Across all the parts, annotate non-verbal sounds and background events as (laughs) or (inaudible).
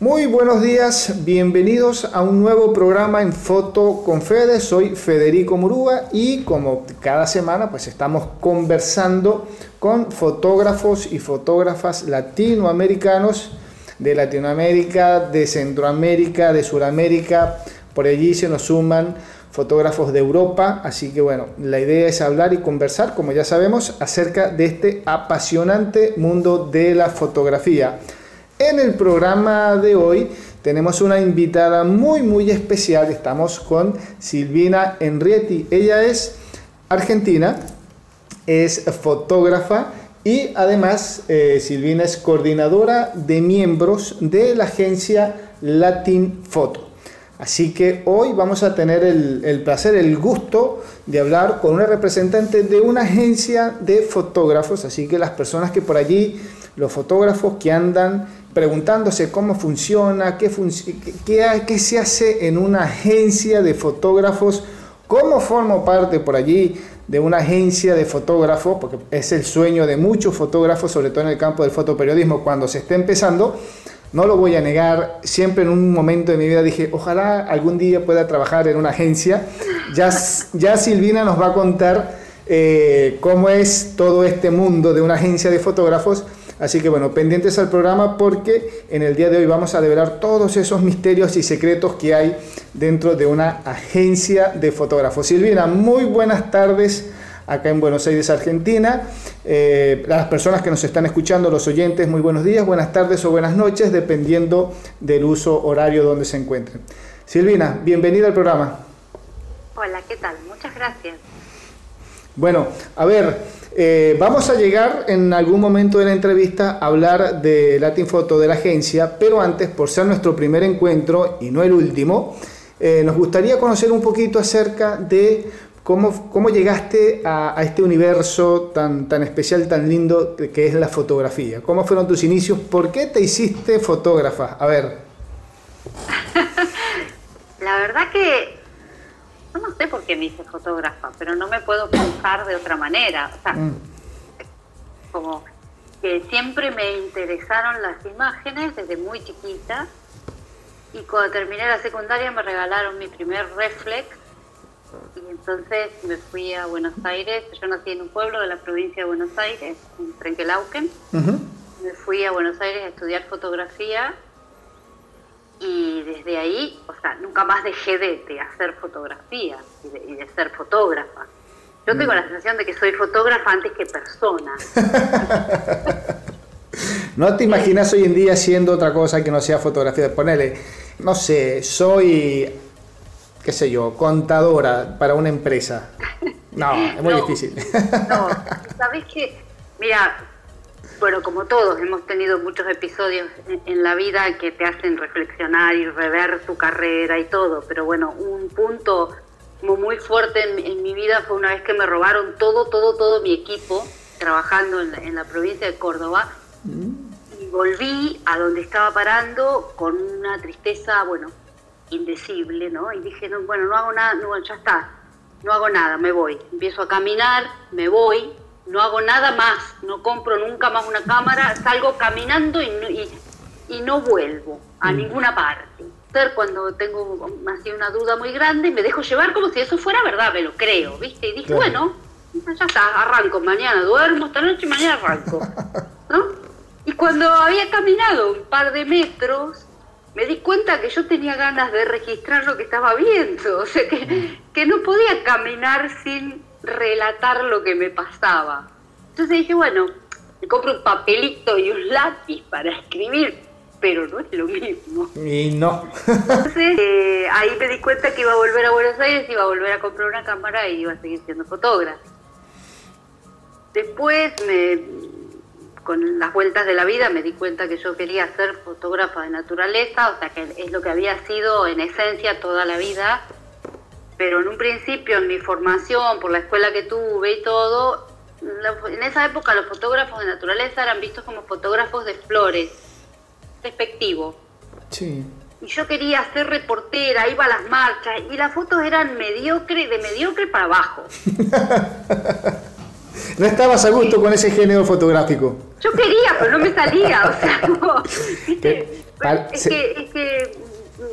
Muy buenos días, bienvenidos a un nuevo programa en Foto con Fede. Soy Federico Murúa y como cada semana pues estamos conversando con fotógrafos y fotógrafas latinoamericanos de Latinoamérica, de Centroamérica, de Sudamérica. Por allí se nos suman fotógrafos de Europa, así que bueno, la idea es hablar y conversar, como ya sabemos, acerca de este apasionante mundo de la fotografía. En el programa de hoy tenemos una invitada muy muy especial. Estamos con Silvina Enrietti. Ella es argentina, es fotógrafa y además eh, Silvina es coordinadora de miembros de la agencia Latin Photo. Así que hoy vamos a tener el, el, placer, el gusto de hablar con una representante de una agencia de fotógrafos. Así que las personas que por allí, los fotógrafos que andan preguntándose cómo funciona, qué, qué, se hace en una agencia de fotógrafos, cómo formo parte por allí de una agencia de fotógrafos, porque es el sueño de muchos fotógrafos, sobre todo en el campo del fotoperiodismo, cuando se está empezando. No lo voy a negar, siempre en un momento de mi vida dije, ojalá algún día pueda trabajar en una agencia. Ya, ya Silvina nos va a contar eh, cómo es todo este mundo de una agencia de fotógrafos Así que bueno, pendientes al programa porque en el día de hoy vamos a develar todos esos misterios y secretos que hay dentro de una agencia de fotógrafos. Silvina, muy buenas tardes acá en Buenos Aires, Argentina. Eh, las personas que nos están escuchando, los oyentes, muy buenos días, buenas tardes o buenas noches, dependiendo del uso horario donde se encuentren. Silvina, bienvenida al programa. Hola, ¿qué tal? Muchas gracias. Bueno, a ver, eh, vamos a llegar en algún momento de la entrevista a hablar de Latin Photo de la agencia, pero antes, por ser nuestro primer encuentro y no el último, eh, nos gustaría conocer un poquito acerca de cómo, cómo llegaste a, este universo tan, tan especial, tan lindo que es la fotografía. ¿Cómo fueron tus inicios? ¿Por qué te hiciste fotógrafa? A ver. (laughs) la verdad que yo no sé por qué me hice fotógrafa, pero no me puedo pensar de otra manera. O sea, mm. como que siempre me interesaron las imágenes desde muy chiquita y cuando terminé la secundaria me regalaron mi primer reflex y entonces me fui a Buenos Aires. Yo nací en un pueblo de la provincia de Buenos Aires, en Trenquelauquen. Me fui a Buenos Aires a estudiar fotografía y desde ahí, o sea, nunca más dejé de, hacer fotografía y de, ser fotógrafa. Yo tengo la sensación de que soy fotógrafa antes que persona. (laughs) ¿No te imaginas hoy en día haciendo otra cosa que no sea fotografía? Ponele, no sé, soy, qué sé yo, contadora para una empresa. No, es muy (laughs) difícil. no, sabes que, mira, bueno, como todos, hemos tenido muchos episodios en, la vida que te hacen reflexionar y rever tu carrera y todo, pero bueno, un punto muy fuerte en, mi vida fue una vez que me robaron todo, todo, todo mi equipo trabajando en la, provincia de Córdoba y volví a donde estaba parando con una tristeza, bueno, indecible, ¿no? Y dije, no, bueno, no hago nada, no, ya está, no hago nada, me voy. Empiezo a caminar, me voy, no hago nada más, no compro nunca más una cámara, salgo caminando y no, y, no vuelvo a mm. ninguna parte. Cuando tengo así una duda muy grande, me dejo llevar como si eso fuera verdad, me lo creo, ¿viste? Y dije, bueno, ya está, arranco, mañana duermo esta noche y mañana arranco. (laughs) ¿no? Y cuando había caminado un par de metros, me di cuenta que yo tenía ganas de registrar lo que estaba viendo, (laughs) o sea, que, mm. que no podía caminar sin relatar lo que me pasaba. Entonces dije, bueno, me compro un papelito y un lápiz para escribir, pero no es lo mismo. Y no. Entonces eh, ahí me di cuenta que iba a volver a Buenos Aires, iba a volver a comprar una cámara y iba a seguir siendo fotógrafo. Después, con las vueltas de la vida, me di cuenta que yo quería ser fotógrafa de naturaleza, o sea que es lo que había sido en esencia toda la vida pero en un principio, en mi formación, por la escuela que tuve y todo, en esa época los fotógrafos de naturaleza eran vistos como fotógrafos de flores, despectivo. Sí. Y yo quería ser reportera, iba a las marchas, y las fotos eran mediocre, de mediocre para abajo. (laughs) no estabas a gusto con ese género fotográfico. Yo quería, pero no me salía, o sea, (laughs) es, que, es que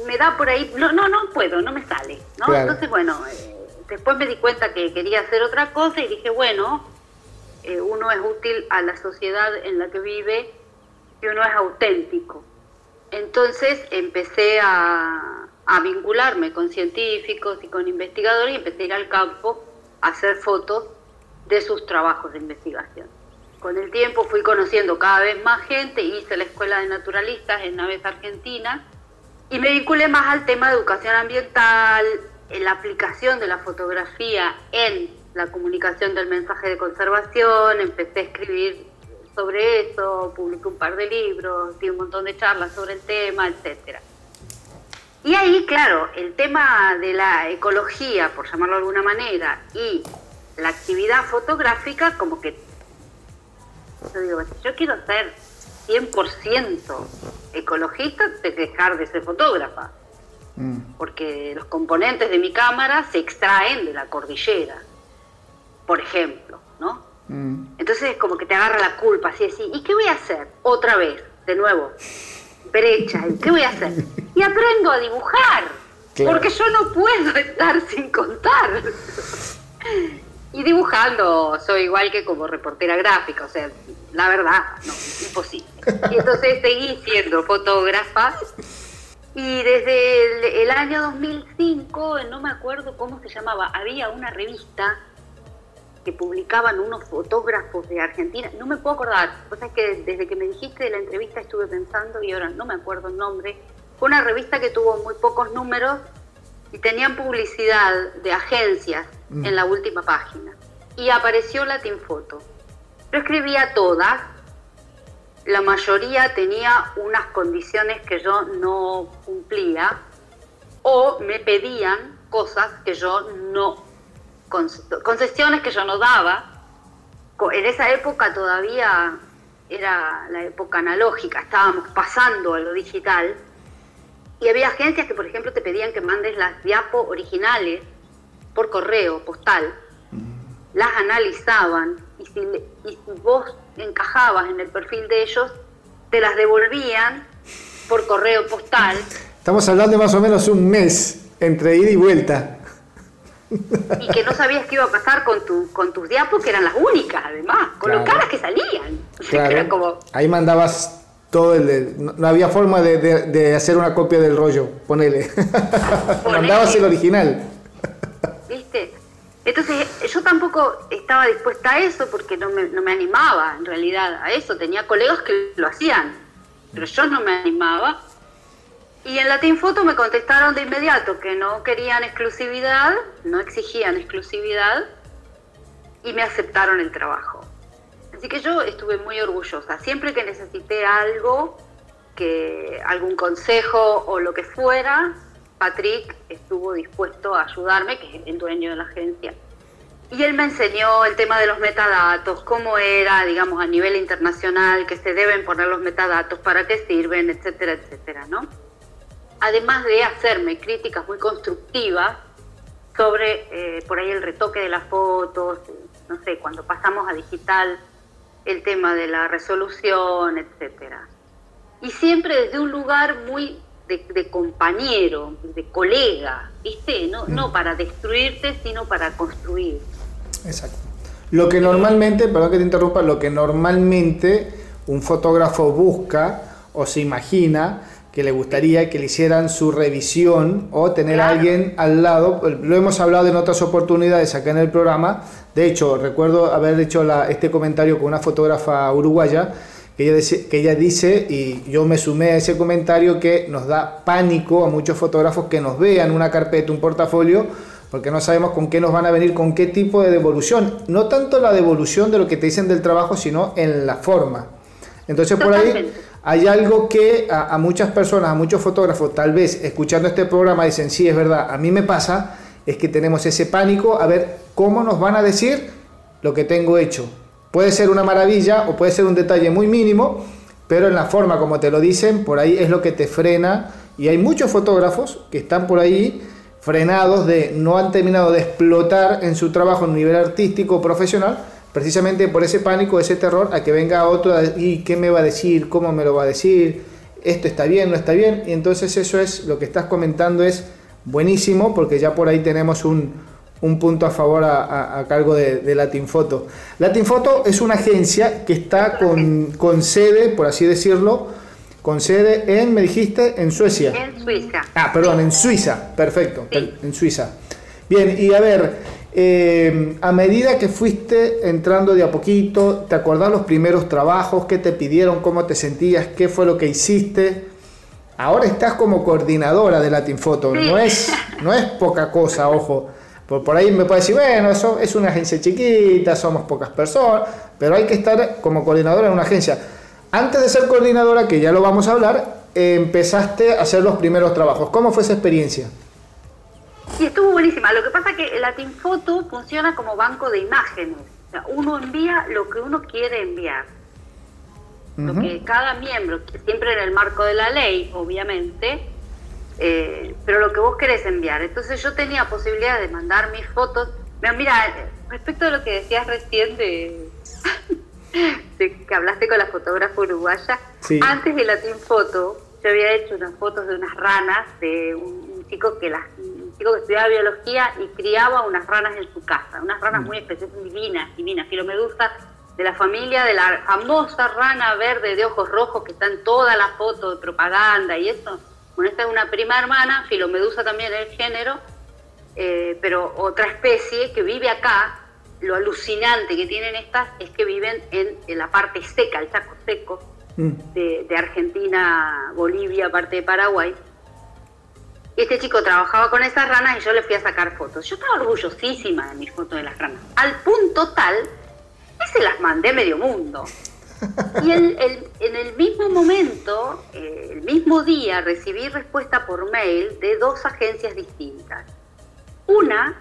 me da por ahí, no, no, no puedo, no me sale, ¿no? Entonces, bueno, eh, después me di cuenta que quería hacer otra cosa y dije, bueno, eh, uno es útil a la sociedad en la que vive y uno es auténtico. Entonces empecé a, a vincularme con científicos y con investigadores y empecé a ir al campo a hacer fotos de sus trabajos de investigación. Con el tiempo fui conociendo cada vez más gente, hice la Escuela de Naturalistas en Naves Argentina y me vinculé más al tema de educación ambiental, en la aplicación de la fotografía en la comunicación del mensaje de conservación, empecé a escribir sobre eso, publiqué un par de libros, di un montón de charlas sobre el tema, etcétera. Y ahí, claro, el tema de la ecología, por llamarlo de alguna manera, y la actividad fotográfica, como que yo digo, yo quiero ser 100% ecologista, de dejar de ser fotógrafa. Mm. Porque los componentes de mi cámara se extraen de la cordillera, por ejemplo, ¿no? Mm. Entonces como que te agarra la culpa, así, así, ¿y qué voy a hacer? Otra vez, de nuevo, brecha, ¿y qué voy a hacer? Y aprendo a dibujar, porque yo no puedo estar sin contar. Y dibujando, soy igual que como reportera gráfica, o sea, la verdad, no, imposible. Y entonces seguí siendo fotógrafa. Y desde el, año 2005, no me acuerdo cómo se llamaba, había una revista que publicaban unos fotógrafos de Argentina, no me puedo acordar, o sea, es que desde que me dijiste de la entrevista estuve pensando y ahora no me acuerdo el nombre, fue una revista que tuvo muy pocos números y tenían publicidad de agencias mm. en la última página. Y apareció Latin Photo. Yo escribía todas, la mayoría tenía unas condiciones que yo no cumplía o me pedían cosas que yo no, concesiones que yo no daba. En esa época todavía era la época analógica, estábamos pasando a lo digital y había agencias que, por ejemplo, te pedían que mandes las diapo originales por correo postal, las analizaban y si, y si vos encajabas en el perfil de ellos, te las devolvían por correo postal. Estamos hablando de más o menos un mes entre ida y vuelta. Y que no sabías qué iba a pasar con, tu, con tus diapos, que eran las únicas, además, con los caras que salían. (laughs) Claro. Ahí mandabas todo el... no, había forma de, hacer una copia del rollo, (laughs) ponele. mandabas el original. ¿Viste? Entonces yo tampoco estaba dispuesta a eso porque no me, no me animaba en realidad a eso. Tenía colegas que lo hacían, pero yo no me animaba. Y en Latin Photo me contestaron de inmediato que no querían exclusividad, no exigían exclusividad y me aceptaron el trabajo. Así que yo estuve muy orgullosa. Siempre que necesité algo, que algún consejo o lo que fuera, Patrick estuvo dispuesto a ayudarme, que es el dueño de la agencia. Y él me enseñó el tema de los metadatos, cómo era, digamos, a nivel internacional, que se deben poner los metadatos, para qué sirven, etcétera, etcétera, ¿no? Además de hacerme críticas muy constructivas sobre, eh, por ahí, el retoque de las fotos, no sé, cuando pasamos a digital, el tema de la resolución, etcétera. Y siempre desde un lugar muy de, compañero, de colega, ¿viste? No, no mm. para destruirte, sino para construir. Exacto. Lo que normalmente, perdón que te interrumpa, lo que normalmente un fotógrafo busca o se imagina que le gustaría que le hicieran su revisión o tener a alguien al lado. Lo hemos hablado en otras oportunidades acá en el programa. De hecho, recuerdo haber hecho este comentario con una fotógrafa uruguaya que ella, dice, que ella dice, y yo me sumé a ese comentario, que nos da pánico a muchos fotógrafos que nos vean una carpeta, un portafolio, porque no sabemos con qué nos van a venir, con qué tipo de devolución. No tanto la devolución de lo que te dicen del trabajo, sino en la forma. Entonces por ahí hay algo que a, a, muchas personas, a muchos fotógrafos, tal vez escuchando este programa dicen, sí, es verdad, a mí me pasa, es que tenemos ese pánico a ver cómo nos van a decir lo que tengo hecho. Puede ser una maravilla o puede ser un detalle muy mínimo, pero en la forma como te lo dicen, por ahí es lo que te frena. Y hay muchos fotógrafos que están por ahí frenados de no han terminado de explotar en su trabajo un nivel artístico o profesional, precisamente por ese pánico, ese terror a que venga otro y qué me va a decir, cómo me lo va a decir. esto está bien, no está bien, y entonces eso es, lo que estás comentando es buenísimo, porque ya por ahí tenemos un, un punto a favor a, cargo de, de Latin Photo. Latin Photo es una agencia que está con, con sede, por así decirlo, con sede en, me dijiste, en Suecia. En Suiza. Ah, perdón, en Suiza, perfecto, en Suiza. Bien, y a ver, eh, a medida que fuiste entrando de a poquito, ¿te acordás los primeros trabajos? ¿Qué te pidieron? ¿Cómo te sentías? ¿Qué fue lo que hiciste? Ahora estás como coordinadora de Latin Photo, no, es, no es poca cosa, ojo. Por, por ahí me puede decir, bueno, eso es una agencia chiquita, somos pocas personas, pero hay que estar como coordinadora en una agencia. Antes de ser coordinadora, que ya lo vamos a hablar, empezaste a hacer los primeros trabajos. ¿Cómo fue esa experiencia? Sí, estuvo buenísima. Lo que pasa es que Latin Photo funciona como banco de imágenes. O sea, uno envía lo que uno quiere enviar. Lo que cada miembro, siempre en el marco de la ley, obviamente, eh, pero lo que vos querés enviar. Entonces yo tenía posibilidad de mandar mis fotos. Mira, respecto a lo que decías recién de (laughs) que hablaste con la fotógrafa uruguaya, antes de Latin Photo, yo había hecho unas fotos de unas ranas de un, chico que las un chico que estudiaba biología y criaba unas ranas en su casa, unas ranas mm. muy especiales, divinas, divinas, filomedusa de la familia de la famosa rana verde de ojos rojos que está en todas las fotos de propaganda y eso. Bueno, esta es una prima hermana, filomedusa también el género, eh, pero otra especie que vive acá lo alucinante que tienen estas es que viven en, la parte seca, el saco seco mm. de, Argentina, Bolivia, parte de Paraguay. Este chico trabajaba con esas ranas y yo le fui a sacar fotos. Yo estaba orgullosísima de mis fotos de las ranas, al punto tal que se las mandé a medio mundo. Y en el mismo momento, eh, el mismo día, recibí respuesta por mail de dos agencias distintas. Una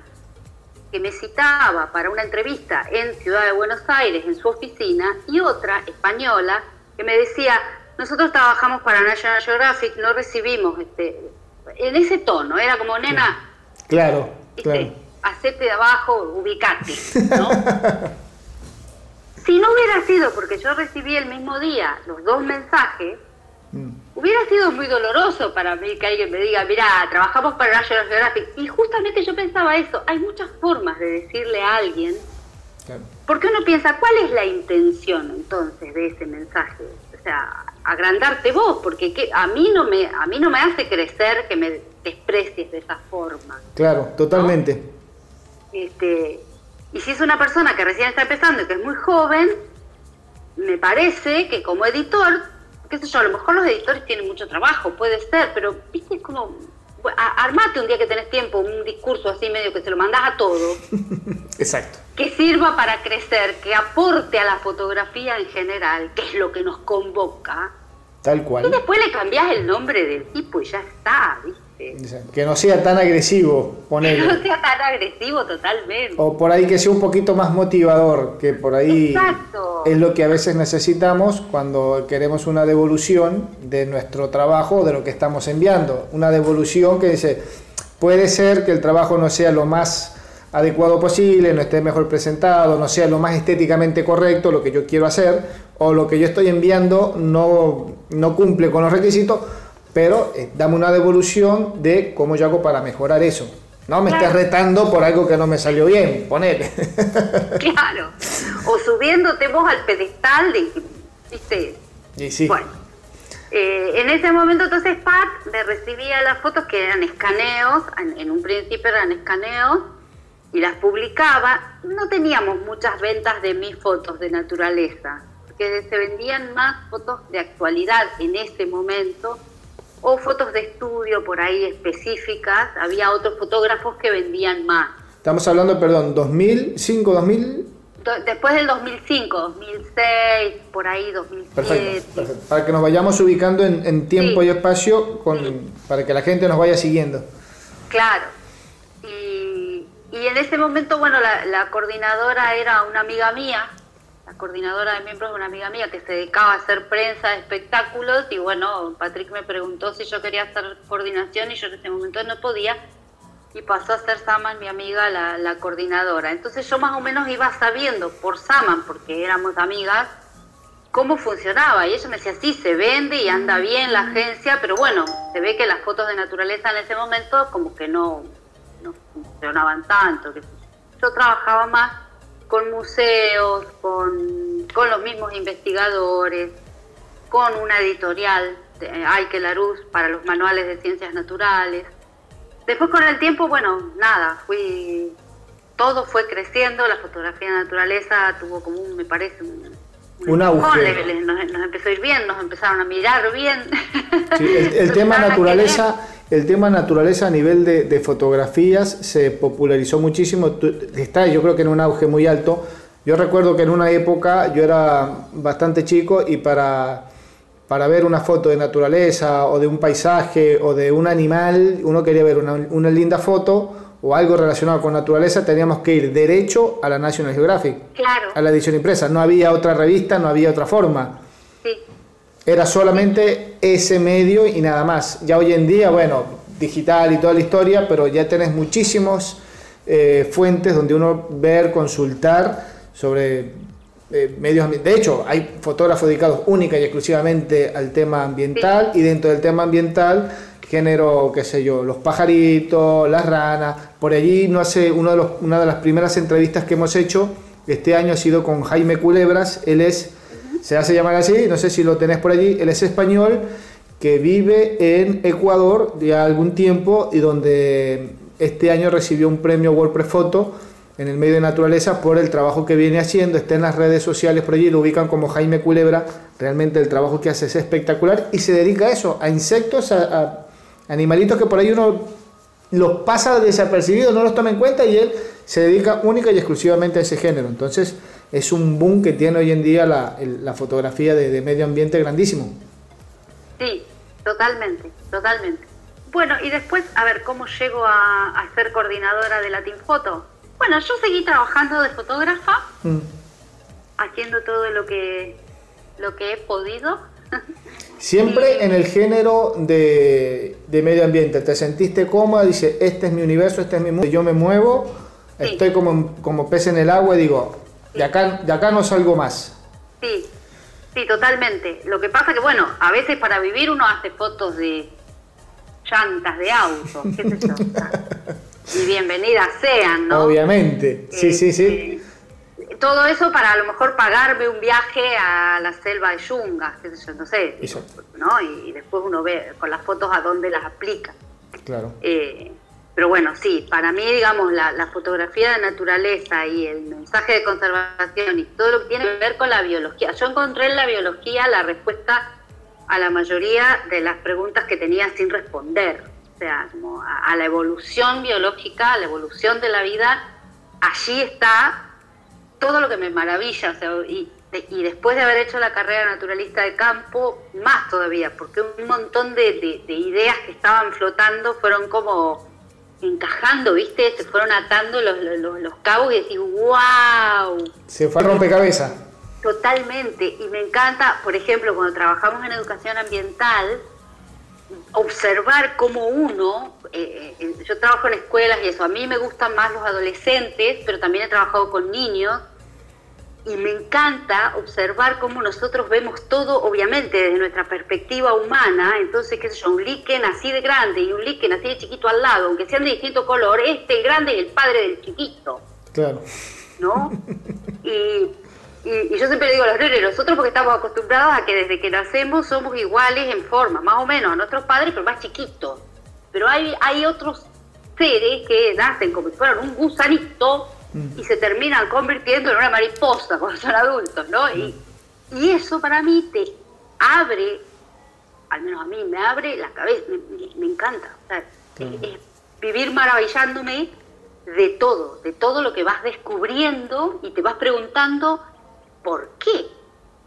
que me citaba para una entrevista en Ciudad de Buenos Aires, en su oficina, y otra española que me decía, nosotros trabajamos para National Geographic, no recibimos, este, en ese tono, era como, nena, claro, claro. hacete de abajo, ubicate, ¿no? (laughs) si no hubiera sido porque yo recibí el mismo día los dos mensajes, mm. Hubiera sido muy doloroso para mí que alguien me diga, mira, trabajamos para National Geographic. Y justamente yo pensaba eso, hay muchas formas de decirle a alguien, porque uno piensa, ¿cuál es la intención entonces de ese mensaje? O sea, agrandarte vos, porque a mí no me a mí no me hace crecer que me desprecies de esa forma. Claro, totalmente. Este, y si es una persona que recién está empezando y que es muy joven, me parece que como editor qué sé yo, a lo mejor los editores tienen mucho trabajo, puede ser, pero viste, como, armate un día que tenés tiempo, un discurso así medio que se lo mandás a todo. (laughs) Exacto. Que sirva para crecer, que aporte a la fotografía en general, que es lo que nos convoca. Tal cual. Y después le cambiás el nombre del tipo y ya está, ¿viste? Que no sea tan agresivo, ponerlo. Que no sea tan agresivo totalmente. O por ahí que sea un poquito más motivador, que por ahí es lo que a veces necesitamos cuando queremos una devolución de nuestro trabajo, de lo que estamos enviando. Una devolución que dice, puede ser que el trabajo no sea lo más adecuado posible, no esté mejor presentado, no sea lo más estéticamente correcto, lo que yo quiero hacer, o lo que yo estoy enviando no, no cumple con los requisitos pero eh, dame una devolución de cómo yo hago para mejorar eso. No me estés retando por algo que no me salió bien, ponele. (laughs) Claro. O subiéndote vos al pedestal de, ¿viste? Y sí. Bueno. Eh, en ese momento entonces Pat me recibía las fotos que eran escaneos, en, un principio eran escaneos, y las publicaba. No teníamos muchas ventas de mis fotos de naturaleza, porque se vendían más fotos de actualidad en ese momento o fotos de estudio por ahí específicas. Había otros fotógrafos que vendían más. Estamos hablando, perdón, 2005, 2000. Después del 2005, 2006, por ahí, 2007. Perfecto, Para que nos vayamos ubicando en, tiempo y espacio con, para que la gente nos vaya siguiendo. Claro. Y, y en ese momento, bueno, la, la coordinadora era una amiga mía, coordinadora de miembros de una amiga mía que se dedicaba a hacer prensa de espectáculos y bueno, Patrick me preguntó si yo quería hacer coordinación y yo en ese momento no podía y pasó a ser Saman, mi amiga, la, coordinadora. Entonces yo más o menos iba sabiendo por Saman, porque éramos amigas, cómo funcionaba. Y ella me decía, sí, se vende y anda bien la agencia, pero bueno, se ve que las fotos de naturaleza en ese momento como que no, no funcionaban tanto. Yo trabajaba más con museos, con, con los mismos investigadores, con una editorial, Aike Laruz, para los manuales de ciencias naturales. Después con el tiempo, bueno, nada, fui, todo fue creciendo, la fotografía de naturaleza tuvo como un, me parece, un, un auge. nos, empezó a ir bien, nos empezaron a mirar bien. (laughs) el, tema naturaleza, el tema naturaleza a nivel de, fotografías se popularizó muchísimo. Está, yo creo que en un auge muy alto. Yo recuerdo que en una época yo era bastante chico y para, para ver una foto de naturaleza o de un paisaje o de un animal, uno quería ver una, una linda foto o algo relacionado con naturaleza, teníamos que ir derecho a la National Geographic, a la edición impresa. No había otra revista, no había otra forma. Era solamente ese medio y nada más. Ya hoy en día, bueno, digital y toda la historia, pero ya tenés muchísimos eh, fuentes donde uno ver, consultar sobre eh, medios ambientales. De hecho, hay fotógrafos dedicados única y exclusivamente al tema ambiental y dentro del tema ambiental género, qué sé yo, los pajaritos, las ranas. Por allí, no hace uno de una de las primeras entrevistas que hemos hecho este año ha sido con Jaime Culebras. Él es, se hace llamar así, no sé si lo tenés por allí, él es español que vive en Ecuador ya algún tiempo y donde este año recibió un premio WordPress Photo en el medio de naturaleza por el trabajo que viene haciendo, está en las redes sociales por allí, lo ubican como Jaime Culebra, realmente el trabajo que hace es espectacular y se dedica a eso, a insectos, a animalitos que por ahí uno los pasa desapercibidos, no los toma en cuenta y él se dedica única y exclusivamente a ese género. Entonces es un boom que tiene hoy en día la, la fotografía de, medio ambiente grandísimo. Sí, totalmente, totalmente. Bueno, y después, a ver, ¿cómo llego a, ser coordinadora de Latin Photo? Bueno, yo seguí trabajando de fotógrafa, mm. haciendo todo lo que, lo que he podido. Siempre en el género de, medio ambiente, te sentiste cómoda, dice, este es mi universo, este es mi mundo, yo me muevo, estoy como, como pez en el agua y digo, de, acá, de acá no salgo más. Sí, sí, totalmente. Lo que pasa que, bueno, a veces para vivir uno hace fotos de llantas de autos, qué sé yo. (laughs) y bienvenidas sean, ¿no? Obviamente, sí, sí, sí todo eso para a lo mejor pagarme un viaje a la selva de Yungas, qué sé yo, no sé, ¿no? Y, después uno ve con las fotos a dónde las aplica. Claro. Eh, pero bueno, sí, para mí, digamos, la, fotografía de naturaleza y el mensaje de conservación y todo lo que tiene que ver con la biología. Yo encontré en la biología la respuesta a la mayoría de las preguntas que tenía sin responder. O sea, como a la evolución biológica, a la evolución de la vida, allí está todo lo que me maravilla, o sea, y, y, después de haber hecho la carrera naturalista de campo, más todavía, porque un montón de, ideas que estaban flotando fueron como encajando, ¿viste? Se fueron atando los, los, cabos y decís, wow. Se fue a rompecabezas. Totalmente, y me encanta, por ejemplo, cuando trabajamos en educación ambiental, observar cómo uno, eh, eh, yo trabajo en escuelas y eso, a mí me gustan más los adolescentes, pero también he trabajado con niños, y me encanta observar cómo nosotros vemos todo, obviamente, desde nuestra perspectiva humana. Entonces, qué sé yo, un líquen así de grande y un líquen así de chiquito al lado, aunque sean de distinto color, este el grande y el padre del chiquito. Claro. ¿No? Y, y, yo siempre digo a los nenes, nosotros porque estamos acostumbrados a que desde que nacemos somos iguales en forma, más o menos a nuestros padres, pero más chiquitos. Pero hay, hay otros seres que nacen como si fueran un gusanito y se terminan convirtiendo en una mariposa cuando son adultos, ¿no? Y, y eso para mí te abre, al menos a mí, me abre la cabeza, me, encanta. es vivir maravillándome de todo, de todo lo que vas descubriendo y te vas preguntando por qué.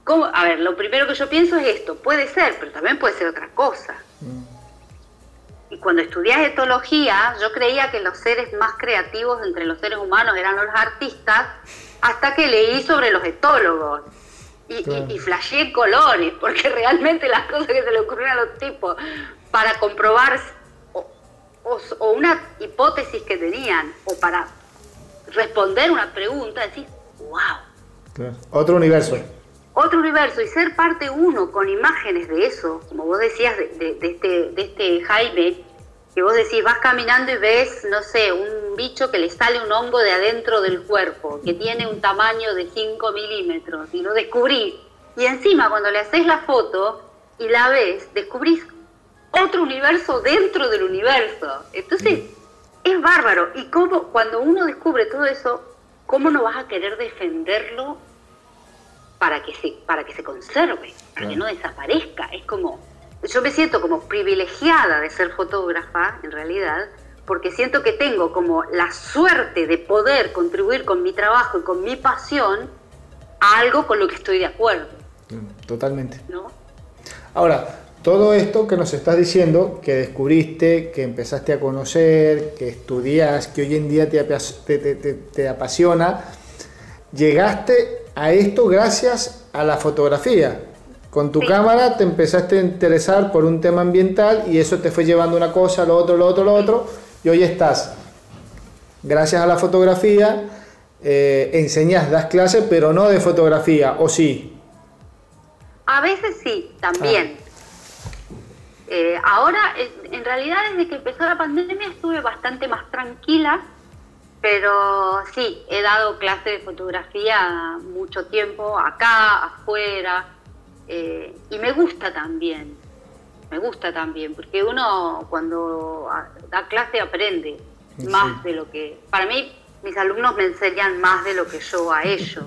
¿Cómo? A ver, lo primero que yo pienso es esto, puede ser, pero también puede ser otra cosa. Mm. Y cuando estudias etología, yo creía que los seres más creativos entre los seres humanos eran los artistas, hasta que leí sobre los etólogos. Y, claro. colores, porque (laughs) realmente las cosas que se le ocurrieron a los tipos para comprobar o, una hipótesis que tenían, o para responder una pregunta, decís, wow. Otro universo. Otro universo y ser parte uno con imágenes de eso, como vos decías de, este, de este Jaime, que vos decís, vas caminando y ves, no sé, un bicho que le sale un hongo de adentro del cuerpo, que tiene un tamaño de 5 milímetros, y lo descubrís. Y encima, cuando le haces la foto y la ves, descubrís otro universo dentro del universo. Entonces, es bárbaro. Y cómo, cuando uno descubre todo eso, ¿cómo no vas a querer defenderlo para que se, para que se conserve, para que no desaparezca? Es como, yo me siento como privilegiada de ser fotógrafa, en realidad, porque siento que tengo como la suerte de poder contribuir con mi trabajo y con mi pasión a algo con lo que estoy de acuerdo. Totalmente. ¿No? Ahora, todo esto que nos estás diciendo, que descubriste, que empezaste a conocer, que estudias, que hoy en día te, te, apasiona, llegaste a esto gracias a la fotografía. Con tu cámara te empezaste a interesar por un tema ambiental y eso te fue llevando una cosa, lo otro, lo otro, lo otro, y hoy estás, gracias a la fotografía, eh, enseñas, das clases, pero no de fotografía, ¿o sí? A veces sí, también. Ah. Eh, ahora, en realidad, desde que empezó la pandemia estuve bastante más tranquila, pero sí, he dado clase de fotografía mucho tiempo, acá, afuera, eh, y me gusta también, me gusta también, porque uno cuando da clase aprende más de lo que... Para mí, mis alumnos me enseñan más de lo que yo a ellos.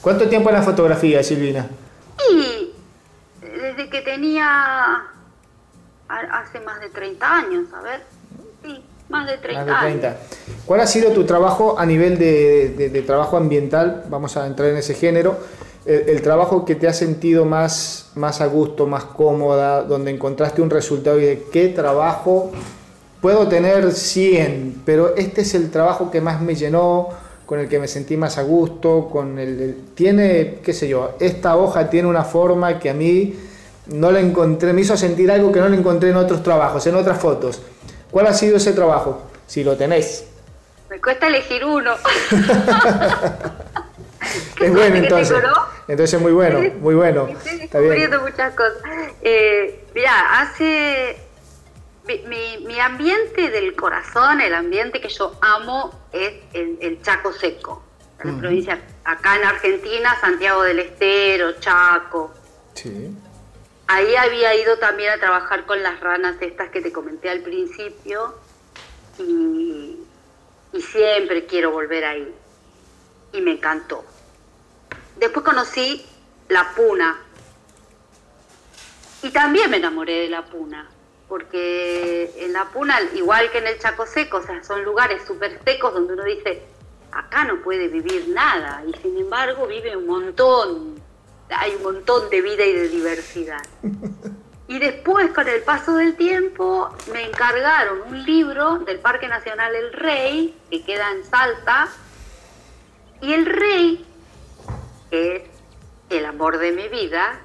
¿Cuánto tiempo en la fotografía, Silvina? Y desde que tenía hace más de 30 años, a ver, sí, más de 30, años. ¿Cuál ha sido tu trabajo a nivel de, trabajo ambiental? Vamos a entrar en ese género. El, trabajo que te ha sentido más, más a gusto, más cómoda, donde encontraste un resultado y de qué trabajo puedo tener 100, pero este es el trabajo que más me llenó, con el que me sentí más a gusto, con el, tiene, qué sé yo, esta hoja tiene una forma que a mí no la encontré, me hizo sentir algo que no lo encontré en otros trabajos, en otras fotos. ¿Cuál ha sido ese trabajo? Si lo tenéis. Me cuesta elegir uno. (laughs) (laughs) es bueno entonces. Entonces muy bueno, muy bueno. Estoy descubriendo muchas cosas. Eh, mirá, hace mi, mi, ambiente del corazón, el ambiente que yo amo es el, Chaco Seco. La provincia, acá en Argentina, Santiago del Estero, Chaco. Sí. Ahí había ido también a trabajar con las ranas estas que te comenté al principio y, siempre quiero volver ahí. Y me encantó. Después conocí la puna y también me enamoré de la puna porque en la puna, igual que en el Chaco Seco, o sea, son lugares súper secos donde uno dice, acá no puede vivir nada, y sin embargo vive un montón hay un montón de vida y de diversidad. Y después, con el paso del tiempo, me encargaron un libro del Parque Nacional El Rey, que queda en Salta, y el Rey, que es el amor de mi vida,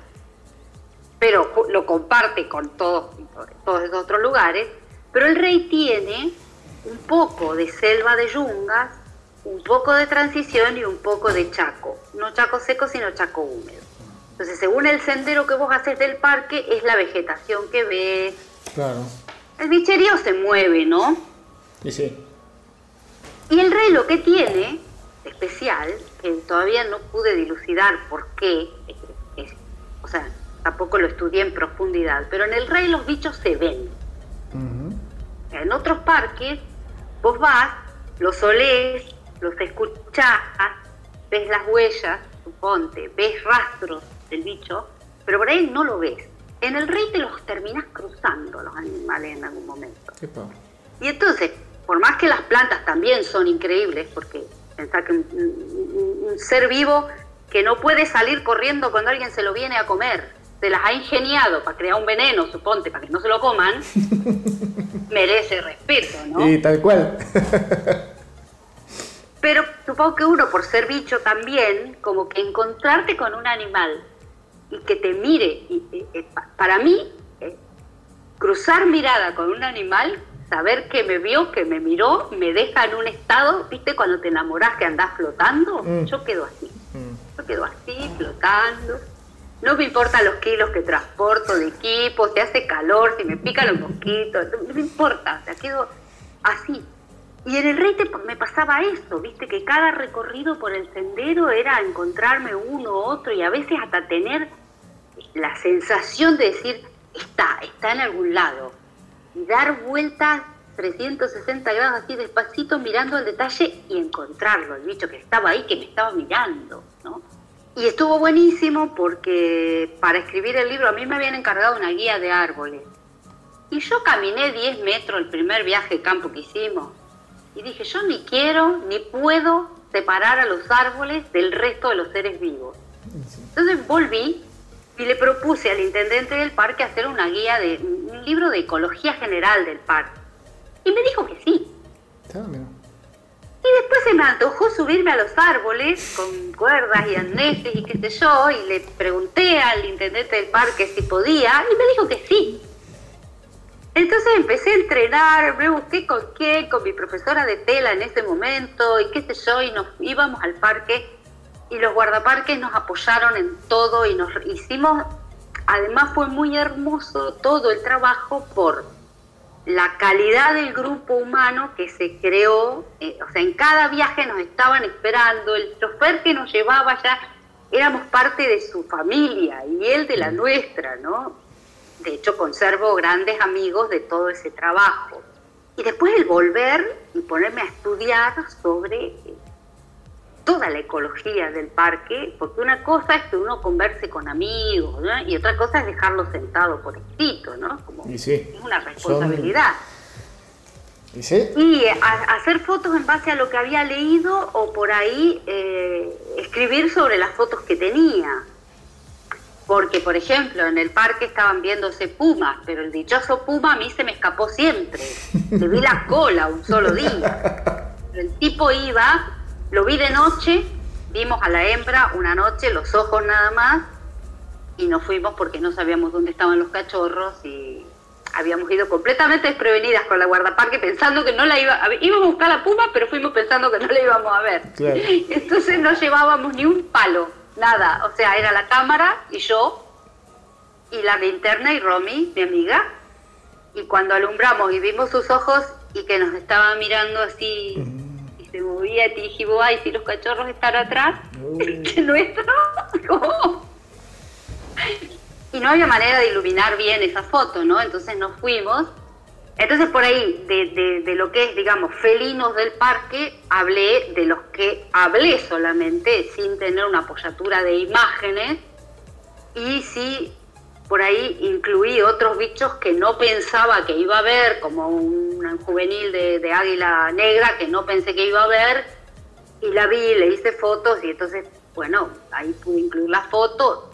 pero lo comparte con todos, todos esos otros lugares, pero el Rey tiene un poco de selva de yungas, un poco de transición y un poco de chaco. No chaco seco, sino chaco húmedo. Entonces, según el sendero que vos haces del parque, es la vegetación que ves. Claro. El bicherío se mueve, ¿no? Sí, sí. Y el rey lo que tiene, especial, que todavía no pude dilucidar por qué, o sea, tampoco lo estudié en profundidad, pero en el rey los bichos se ven. En otros parques, vos vas, los olés, los escuchás, ves las huellas, suponte, ves rastros el bicho, pero por ahí no lo ves. En el rey te los terminas cruzando los animales en algún momento. y entonces, por más que las plantas también son increíbles, porque pensar que un, ser vivo que no puede salir corriendo cuando alguien se lo viene a comer, se las ha ingeniado para crear un veneno, suponte, para que no se lo coman, (laughs) merece respeto, ¿no? Y tal cual. Pero supongo que uno, por ser bicho también, como que encontrarte con un animal y que te mire. Y, para mí, eh, cruzar mirada con un animal, saber que me vio, que me miró, me deja en un estado, viste, cuando te enamoras que andás flotando, mm. yo quedo así. Mm. Yo quedo así, flotando. No me importan los kilos que transporto de equipo, si hace calor, si me pican los mosquitos, no me importa, o sea, quedo así. Y en el Reite me pasaba eso, viste, que cada recorrido por el sendero era encontrarme uno u otro y a veces hasta tener la sensación de decir, está, está en algún lado. Y dar vueltas 360 grados así despacito mirando el detalle y encontrarlo, el bicho que estaba ahí, que me estaba mirando, ¿no? Y estuvo buenísimo porque para escribir el libro a mí me habían encargado una guía de árboles. Y yo caminé 10 metros el primer viaje de campo que hicimos. Y dije, yo ni quiero ni puedo separar a los árboles del resto de los seres vivos. Entonces volví y le propuse al intendente del parque hacer una guía de un libro de ecología general del parque. Y me dijo que sí. Y después se me antojó subirme a los árboles con cuerdas y arneses y qué sé yo, y le pregunté al intendente del parque si podía, y me dijo que sí. Entonces empecé a entrenar, me busqué con qué, con mi profesora de tela en ese momento, y qué sé yo, y nos íbamos al parque, y los guardaparques nos apoyaron en todo, y nos hicimos, además fue muy hermoso todo el trabajo por la calidad del grupo humano que se creó, eh, o sea, en cada viaje nos estaban esperando, el chofer que nos llevaba ya éramos parte de su familia y él de la mm. nuestra, ¿no? De hecho, conservo grandes amigos de todo ese trabajo. Y después el volver y ponerme a estudiar sobre eh, toda la ecología del parque, porque una cosa es que uno converse con amigos, y otra cosa es dejarlo sentado por escrito, ¿no? Como es una responsabilidad. ¿Y, y hacer fotos en base a lo que había leído o por ahí eh, escribir sobre las fotos que tenía. Porque, por ejemplo, en el parque estaban viéndose pumas, pero el dichoso puma a mí se me escapó siempre. Le vi la cola un solo día. el tipo iba lo vi de noche, vimos a la hembra una noche, los ojos nada más, y nos fuimos porque no sabíamos dónde estaban los cachorros y habíamos ido completamente desprevenidas con la guardaparque pensando que no la iba a ver. Íbamos a buscar la puma, pero fuimos pensando que no la íbamos a ver. Entonces no llevábamos ni un palo, nada. O sea, era la cámara y yo, y la linterna y Romy, mi amiga. Y cuando alumbramos y vimos sus ojos y que nos estaba mirando así se movía y dije, ay, si los cachorros están atrás, este (laughs) nuestro, (laughs) Y no había manera de iluminar bien esa foto, ¿no? Entonces nos fuimos. Entonces por ahí, de, de, lo que es, digamos, felinos del parque, hablé de los que hablé solamente, sin tener una apoyatura de imágenes, y sí por ahí incluí otros bichos que no pensaba que iba a ver, como un juvenil de, águila negra que no pensé que iba a ver, y la vi, le hice fotos y entonces, bueno, ahí pude incluir la foto,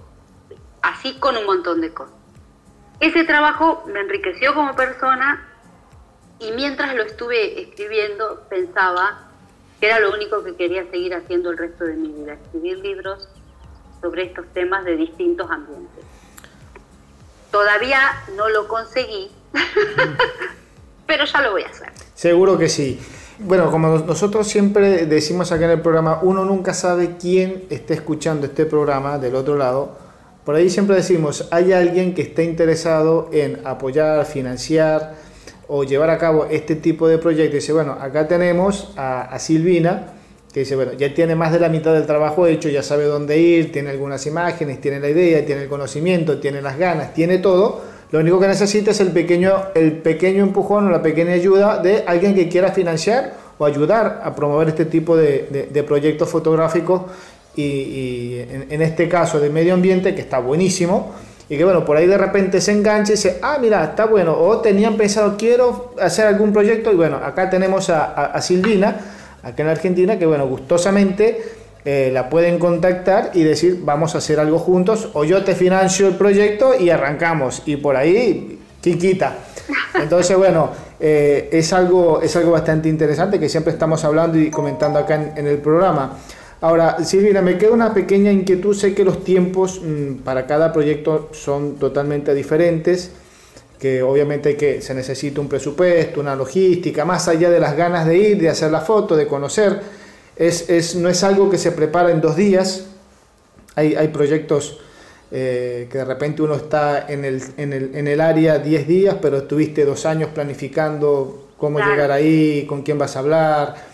así con un montón de cosas. Ese trabajo me enriqueció como persona y mientras lo estuve escribiendo pensaba que era lo único que quería seguir haciendo el resto de mi vida, escribir libros sobre estos temas de distintos ambientes. Todavía no lo conseguí, (laughs) pero ya lo voy a hacer. Seguro que sí. Bueno, como nosotros siempre decimos acá en el programa, uno nunca sabe quién está escuchando este programa del otro lado. Por ahí siempre decimos, hay alguien que está interesado en apoyar, financiar o llevar a cabo este tipo de proyectos. Dice, bueno, acá tenemos a, Silvina, que dice, bueno, ya tiene más de la mitad del trabajo hecho, ya sabe dónde ir, tiene algunas imágenes, tiene la idea, tiene el conocimiento, tiene las ganas, tiene todo. Lo único que necesita es el pequeño, el pequeño empujón o la pequeña ayuda de alguien que quiera financiar o ayudar a promover este tipo de, proyectos fotográficos y, en, este caso de medio ambiente, que está buenísimo, y que bueno, por ahí de repente se engancha y dice, ah, mira, está bueno, o tenían pensado, quiero hacer algún proyecto, y bueno, acá tenemos a, Silvina, acá en Argentina, que bueno, gustosamente eh, la pueden contactar y decir, vamos a hacer algo juntos, o yo te financio el proyecto y arrancamos, y por ahí, quiquita. Entonces, bueno, eh, es, algo, es algo bastante interesante que siempre estamos hablando y comentando acá en, el programa. Ahora, Silvina, me queda una pequeña inquietud. Sé que los tiempos mm, para cada proyecto son totalmente diferentes que obviamente que se necesita un presupuesto, una logística, más allá de las ganas de ir, de hacer la foto, de conocer. Es, es, no es algo que se prepara en dos días, hay, hay proyectos eh, que de repente uno está en el, en el, en el área 10 días, pero estuviste dos años planificando cómo llegar ahí, con quién vas a hablar.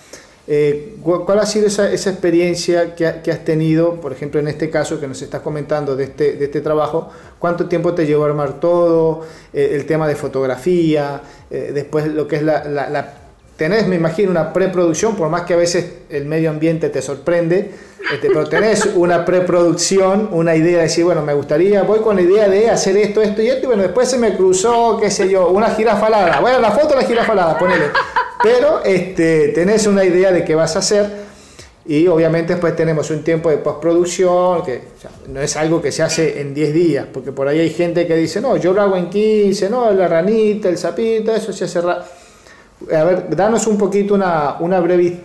Eh, ¿Cuál ha sido esa, esa experiencia que, has tenido, por ejemplo, en este caso que nos estás comentando de este, de este trabajo? ¿Cuánto tiempo te llevó a armar todo? Eh, el tema de fotografía, después lo que es la tenés, me imagino, una preproducción, por más que a veces el medio ambiente te sorprende, este, pero tenés (laughs) una preproducción, una idea de decir, bueno, me gustaría, voy con la idea de hacer esto, esto y esto, y bueno, después se me cruzó, qué sé yo, una jirafalada. Bueno, la foto de la jirafalada, ponele. Pero este, tenés una idea de qué vas a hacer. Y obviamente después tenemos un tiempo de postproducción, que no es algo que se hace en 10 días, porque por ahí hay gente que dice, no, yo lo hago en 15, no, la ranita, el sapito, eso se hace... A ver, danos un poquito una, una breve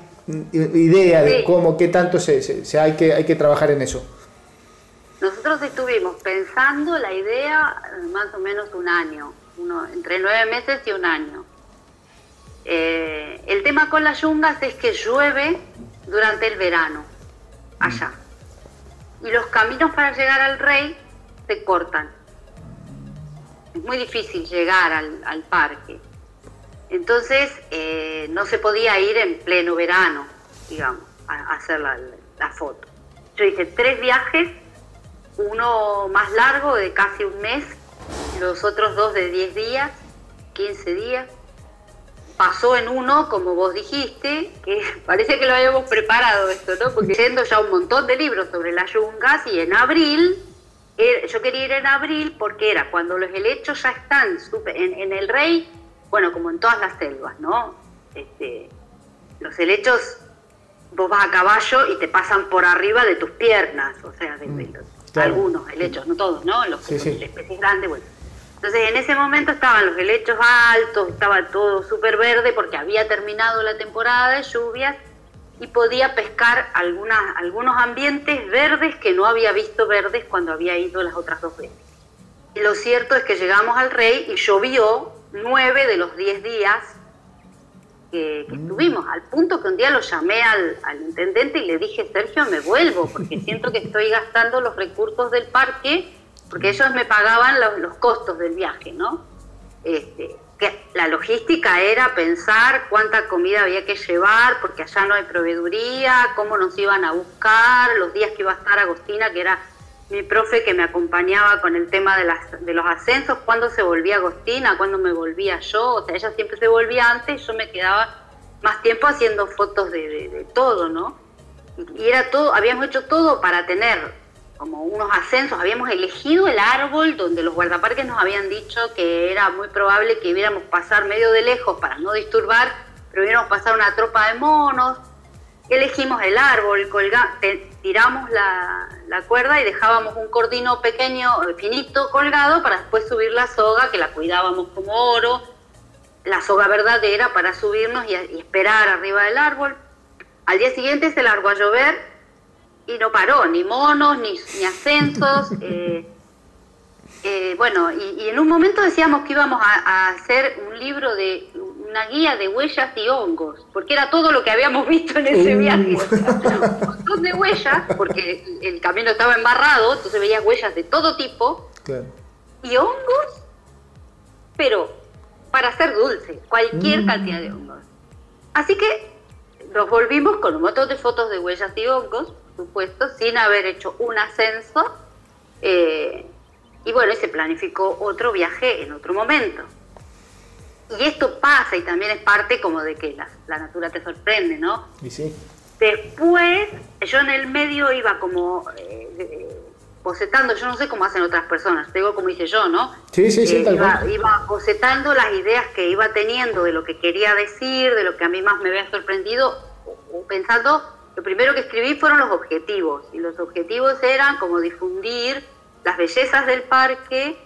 idea de cómo, qué tanto se, se, hay, que, hay que trabajar en eso. Nosotros estuvimos pensando la idea más o menos un año, uno, entre nueve meses y un año. Eh, el tema con las yungas es que llueve durante el verano, allá. Mm. Y los caminos para llegar al rey se cortan. Es muy difícil llegar al, al parque. Entonces eh, no se podía ir en pleno verano, digamos, a, hacer la, foto. Yo hice tres viajes, uno más largo de casi un mes, los otros dos de 10 días, 15 días. Pasó en uno, como vos dijiste, que (laughs) parece que lo habíamos preparado esto, ¿no? Porque yendo ya un montón de libros sobre las yungas y en abril, er, yo quería ir en abril porque era cuando los helechos ya están en, en el rey bueno, como en todas las selvas, ¿no? Este, los helechos, vos vas a caballo y te pasan por arriba de tus piernas, o sea, de, mm, algunos helechos, no todos, ¿no? Los sí, especies grandes, bueno. Entonces en ese momento estaban los helechos altos, estaba todo súper verde porque había terminado la temporada de lluvias y podía pescar algunas, algunos ambientes verdes que no había visto verdes cuando había ido las otras dos veces. Y lo cierto es que llegamos al rey y llovió nueve de los diez días que, mm. estuvimos, al punto que un día lo llamé al, intendente y le dije, Sergio, me vuelvo, porque siento que estoy gastando los recursos del parque, porque ellos me pagaban los, costos del viaje, ¿no? Este, que la logística era pensar cuánta comida había que llevar, porque allá no hay proveeduría, cómo nos iban a buscar, los días que iba a estar Agostina, que era mi profe que me acompañaba con el tema de, las, de los ascensos, cuando se volvía Agostina, cuando me volvía yo, o sea, ella siempre se volvía antes, yo me quedaba más tiempo haciendo fotos de, todo, ¿no? Y era todo, habíamos hecho todo para tener como unos ascensos, habíamos elegido el árbol donde los guardaparques nos habían dicho que era muy probable que viéramos pasar medio de lejos para no disturbar, pero viéramos pasar una tropa de monos, elegimos el árbol, colga, tiramos la, cuerda y dejábamos un cordino pequeño, finito, colgado para después subir la soga, que la cuidábamos como oro, la soga verdadera para subirnos y, esperar arriba del árbol. Al día siguiente se largó a llover y no paró, ni monos, ni, ascensos. (laughs) Eh, eh, bueno, y, en un momento decíamos que íbamos a hacer un libro de una guía de huellas y hongos, porque era todo lo que habíamos visto en ese viaje. un montón de huellas, porque el camino estaba embarrado, entonces veías huellas de todo tipo. Y hongos, pero para hacer dulce, cualquier mm. cantidad de hongos. Así que nos volvimos con un montón de fotos de huellas y hongos, por supuesto, sin haber hecho un ascenso. Eh, y bueno, se planificó otro viaje en otro momento y esto pasa y también es parte como de que la, la natura te sorprende, ¿no? Y sí. Después, yo en el medio iba como eh, bocetando, yo no sé cómo hacen otras personas, digo como hice yo, ¿no? Sí, sí, sí, eh, iba, iba bocetando las ideas que iba teniendo de lo que quería decir, de lo que a mí más me había sorprendido, pensando, lo primero que escribí fueron los objetivos, y los objetivos eran como difundir las bellezas del parque,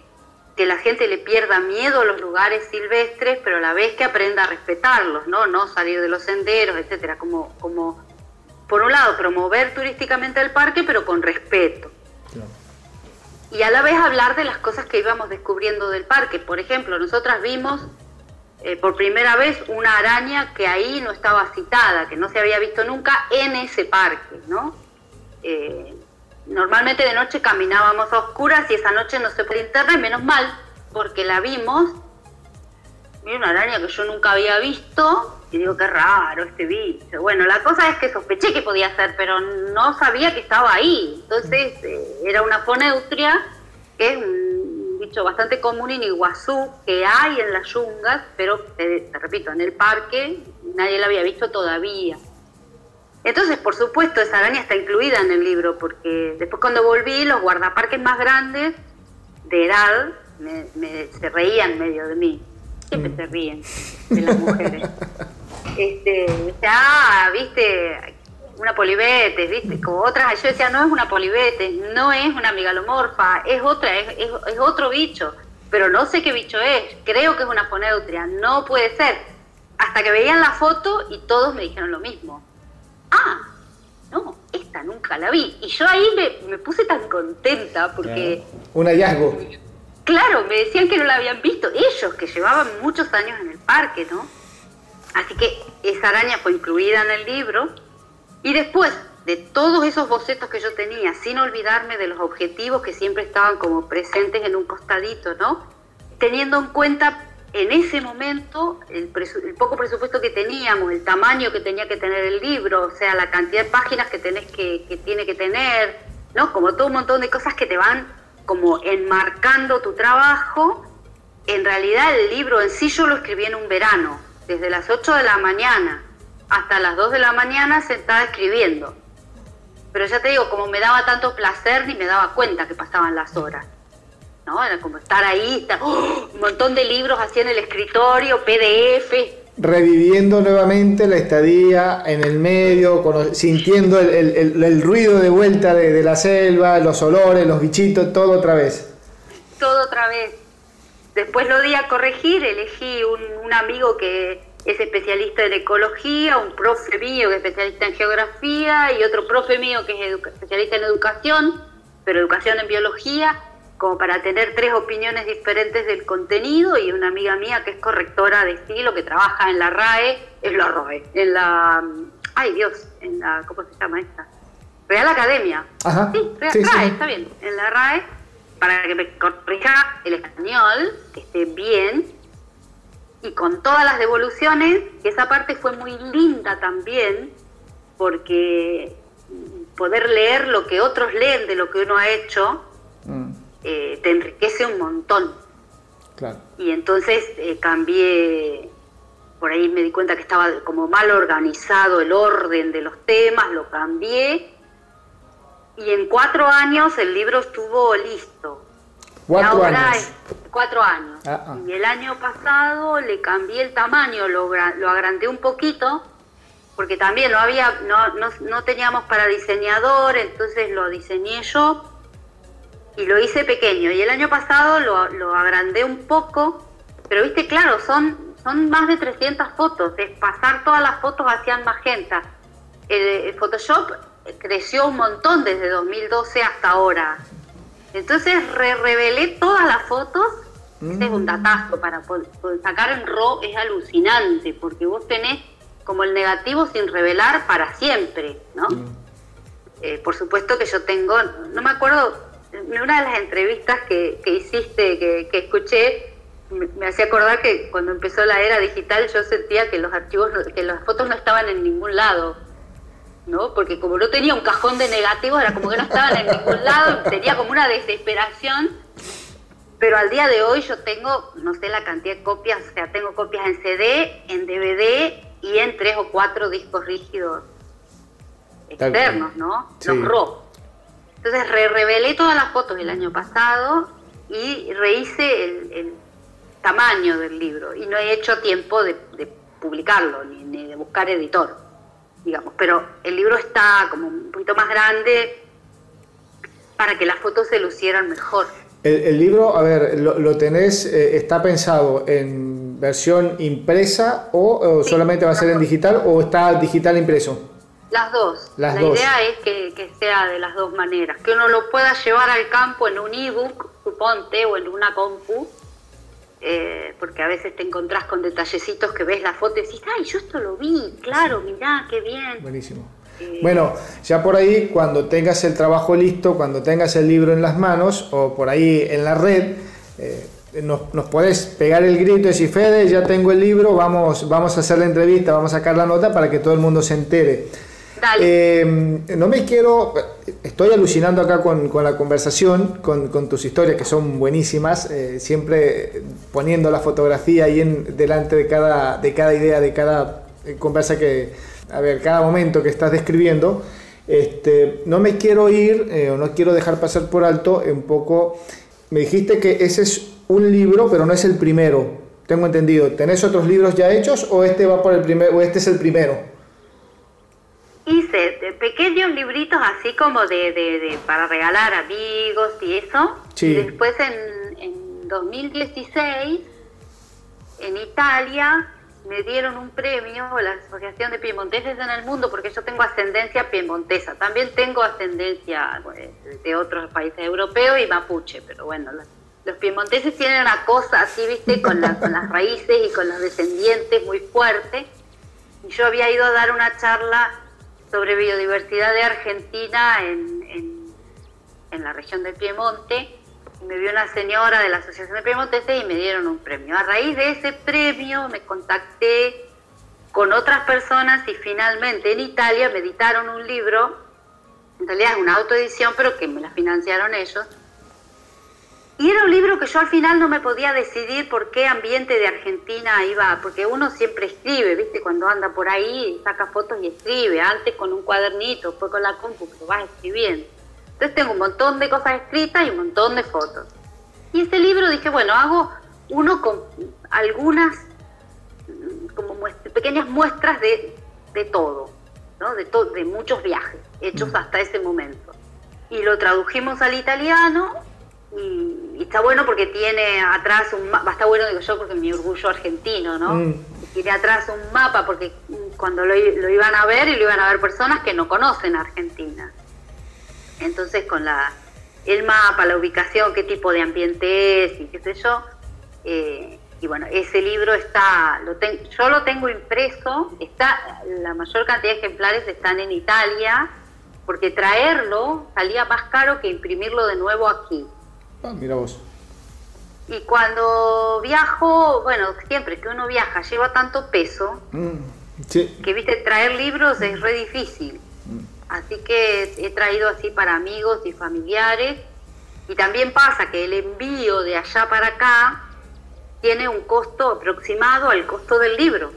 que la gente le pierda miedo a los lugares silvestres, pero a la vez que aprenda a respetarlos, ¿no? No salir de los senderos, etcétera, como, como por un lado promover turísticamente el parque, pero con respeto. Y a la vez hablar de las cosas que íbamos descubriendo del parque. Por ejemplo, nosotras vimos eh, por primera vez una araña que ahí no estaba citada, que no se había visto nunca en ese parque, ¿no? Eh, normalmente de noche caminábamos a oscuras y esa noche no se podía internet, menos mal, porque la vimos. Vi una araña que yo nunca había visto y digo, qué raro este bicho. Bueno, la cosa es que sospeché que podía ser, pero no sabía que estaba ahí. Entonces eh, era una foneutria, que es un bicho bastante común en Iguazú, que hay en las yungas, pero te repito, en el parque nadie la había visto todavía. Entonces, por supuesto, esa araña está incluida en el libro, porque después cuando volví, los guardaparques más grandes de edad me, se reían medio de mí. Siempre mm. se ríen de las mujeres. (laughs) este, ah, viste, una polibetes, viste, como otras, yo decía, no es una polibetes, no es una migalomorfa, es otra, es, es, otro bicho, pero no sé qué bicho es, creo que es una foneutria, no puede ser. Hasta que veían la foto y todos me dijeron lo mismo ah, no, esta nunca la vi. Y yo ahí me, puse tan contenta porque... Un hallazgo. Claro, me decían que no la habían visto, ellos que llevaban muchos años en el parque, ¿no? Así que esa araña fue incluida en el libro y después de todos esos bocetos que yo tenía, sin olvidarme de los objetivos que siempre estaban como presentes en un costadito, ¿no? Teniendo en cuenta en ese momento el, poco presupuesto que teníamos, el tamaño que tenía que tener el libro, o sea, la cantidad de páginas que que, tiene que tener, ¿no? Como todo un montón de cosas que te van como enmarcando tu trabajo. En realidad el libro en sí yo lo escribí en un verano, desde las 8 de la mañana hasta las 2 de la mañana sentada escribiendo. Pero ya te digo, como me daba tanto placer, ni me daba cuenta que pasaban las horas. ¿No? Era como estar ahí, ¡oh! un montón de libros así en el escritorio, PDF. Reviviendo nuevamente la estadía en el medio, sintiendo el, ruido de vuelta de, la selva, los olores, los bichitos, todo otra vez. Todo otra vez. Después lo di a corregir, elegí un, un amigo que es especialista en ecología, un profe mío que es especialista en geografía y otro profe mío que es especialista en educación, pero educación en biología como para tener tres opiniones diferentes del contenido y una amiga mía que es correctora de estilo, que trabaja en la RAE, es la RAE, en la, ay Dios, en la, ¿cómo se llama esta? Real Academia. Ajá. Sí, RAE, está bien, en la RAE, para que me corrija el español, que esté bien, y con todas las devoluciones, que esa parte fue muy linda también, porque poder leer lo que otros leen de lo que uno ha hecho, mm. Eh, te enriquece un montón. Y entonces eh, cambié, por ahí me di cuenta que estaba como mal organizado el orden de los temas, lo cambié. Y en cuatro años el libro estuvo listo. ¿Cuatro años? cuatro años. Ah, ah. Y el año pasado le cambié el tamaño, lo, lo agrandé un poquito, porque también no había, no, no, no teníamos para diseñador, entonces lo diseñé yo y lo hice pequeño. Y el año pasado lo, lo agrandé un poco, pero viste, claro, son, son más de 300 fotos, es pasar todas las fotos hacia magenta. El, Photoshop creció un montón desde 2012 hasta ahora. Entonces re revelé todas las fotos. Este es un mm. datazo para sacar en RAW, es alucinante, porque vos tenés como el negativo sin revelar para siempre, ¿no? Mm. Eh, por supuesto que yo tengo, no me acuerdo en una de las entrevistas que, hiciste, que, escuché, me, hacía acordar que cuando empezó la era digital yo sentía que los archivos, que las fotos no estaban en ningún lado, ¿no? Porque como no tenía un cajón de negativos, era como que no estaban en ningún lado, tenía como una desesperación. Pero al día de hoy yo tengo, no sé la cantidad de copias, o sea, tengo copias en CD, en DVD y en tres o cuatro discos rígidos externos, ¿no? Los RAW. Entonces re revelé todas las fotos del año pasado y rehice el, tamaño del libro y no he hecho tiempo de, publicarlo ni, de buscar editor, digamos, pero el libro está como un poquito más grande para que las fotos se lucieran mejor. El, libro, a ver, lo, tenés, eh, está pensado en versión impresa o, solamente va a ser en digital o está digital impreso? Las dos. la idea es que, sea de las dos maneras. Que uno lo pueda llevar al campo en un ebook, suponte, o en una compu, eh, porque a veces te encontrás con detallecitos que ves la foto y decís, ay, yo esto lo vi, claro, mirá, qué bien. Buenísimo. Bueno, ya por ahí, cuando tengas el trabajo listo, cuando tengas el libro en las manos o por ahí en la red, eh, nos, nos puedes pegar el grito y decir, Fede, ya tengo el libro, vamos, vamos a hacer la entrevista, vamos a sacar la nota para que todo el mundo se entere. Eh, no me quiero, estoy alucinando acá con, la conversación, con, tus historias que son buenísimas, eh, siempre poniendo la fotografía ahí en, delante de cada, de cada idea, de cada conversa que, a ver, cada momento que estás describiendo. Este, no me quiero ir eh, o no quiero dejar pasar por alto un poco, me dijiste que ese es un libro, pero no es el primero. Tengo entendido. ¿Tenés otros libros ya hechos o este va por el primero o este es el primero? Hice pequeños libritos así como de, de, para regalar amigos y eso. Y después en, en 2016 en Italia me dieron un premio la Asociación de Piemonteses en el Mundo porque yo tengo ascendencia piemontesa. También tengo ascendencia pues, de otros países europeos y mapuche, pero bueno, los piemonteses tienen una cosa así, viste, con, con las raíces y con los descendientes muy fuerte. Y yo había ido a dar una charla sobre biodiversidad de Argentina en, en, la región del Piemonte. Y me vio una señora de la Asociación de Piemonteses y me dieron un premio. A raíz de ese premio me contacté con otras personas y finalmente en Italia me editaron un libro, en realidad es una autoedición, pero que me la financiaron ellos, y era un libro que yo al final no me podía decidir por qué ambiente de Argentina iba, porque uno siempre escribe, ¿viste? Cuando anda por ahí, saca fotos y escribe, antes con un cuadernito, después con la compu, pero vas escribiendo. Entonces tengo un montón de cosas escritas y un montón de fotos. Y ese libro dije, bueno, hago uno con algunas como pequeñas muestras de, de todo, ¿no? de, de muchos viajes hechos mm. hasta ese momento. Y lo tradujimos al italiano y, está bueno porque tiene atrás un mapa, está bueno digo yo porque mi orgullo argentino, ¿no? Mm. Tiene atrás un mapa porque cuando lo, iban a ver y lo iban a ver personas que no conocen Argentina. Entonces con la el mapa, la ubicación, qué tipo de ambiente es y qué sé yo. Eh, y bueno, ese libro está, lo yo lo tengo impreso, está, la mayor cantidad de ejemplares están en Italia, porque traerlo salía más caro que imprimirlo de nuevo aquí. Ah, mira vos. Y cuando viajo, bueno, siempre que uno viaja lleva tanto peso mm, que, viste, traer libros es re difícil. Mm. Así que he traído así para amigos y familiares. Y también pasa que el envío de allá para acá tiene un costo aproximado al costo del libro.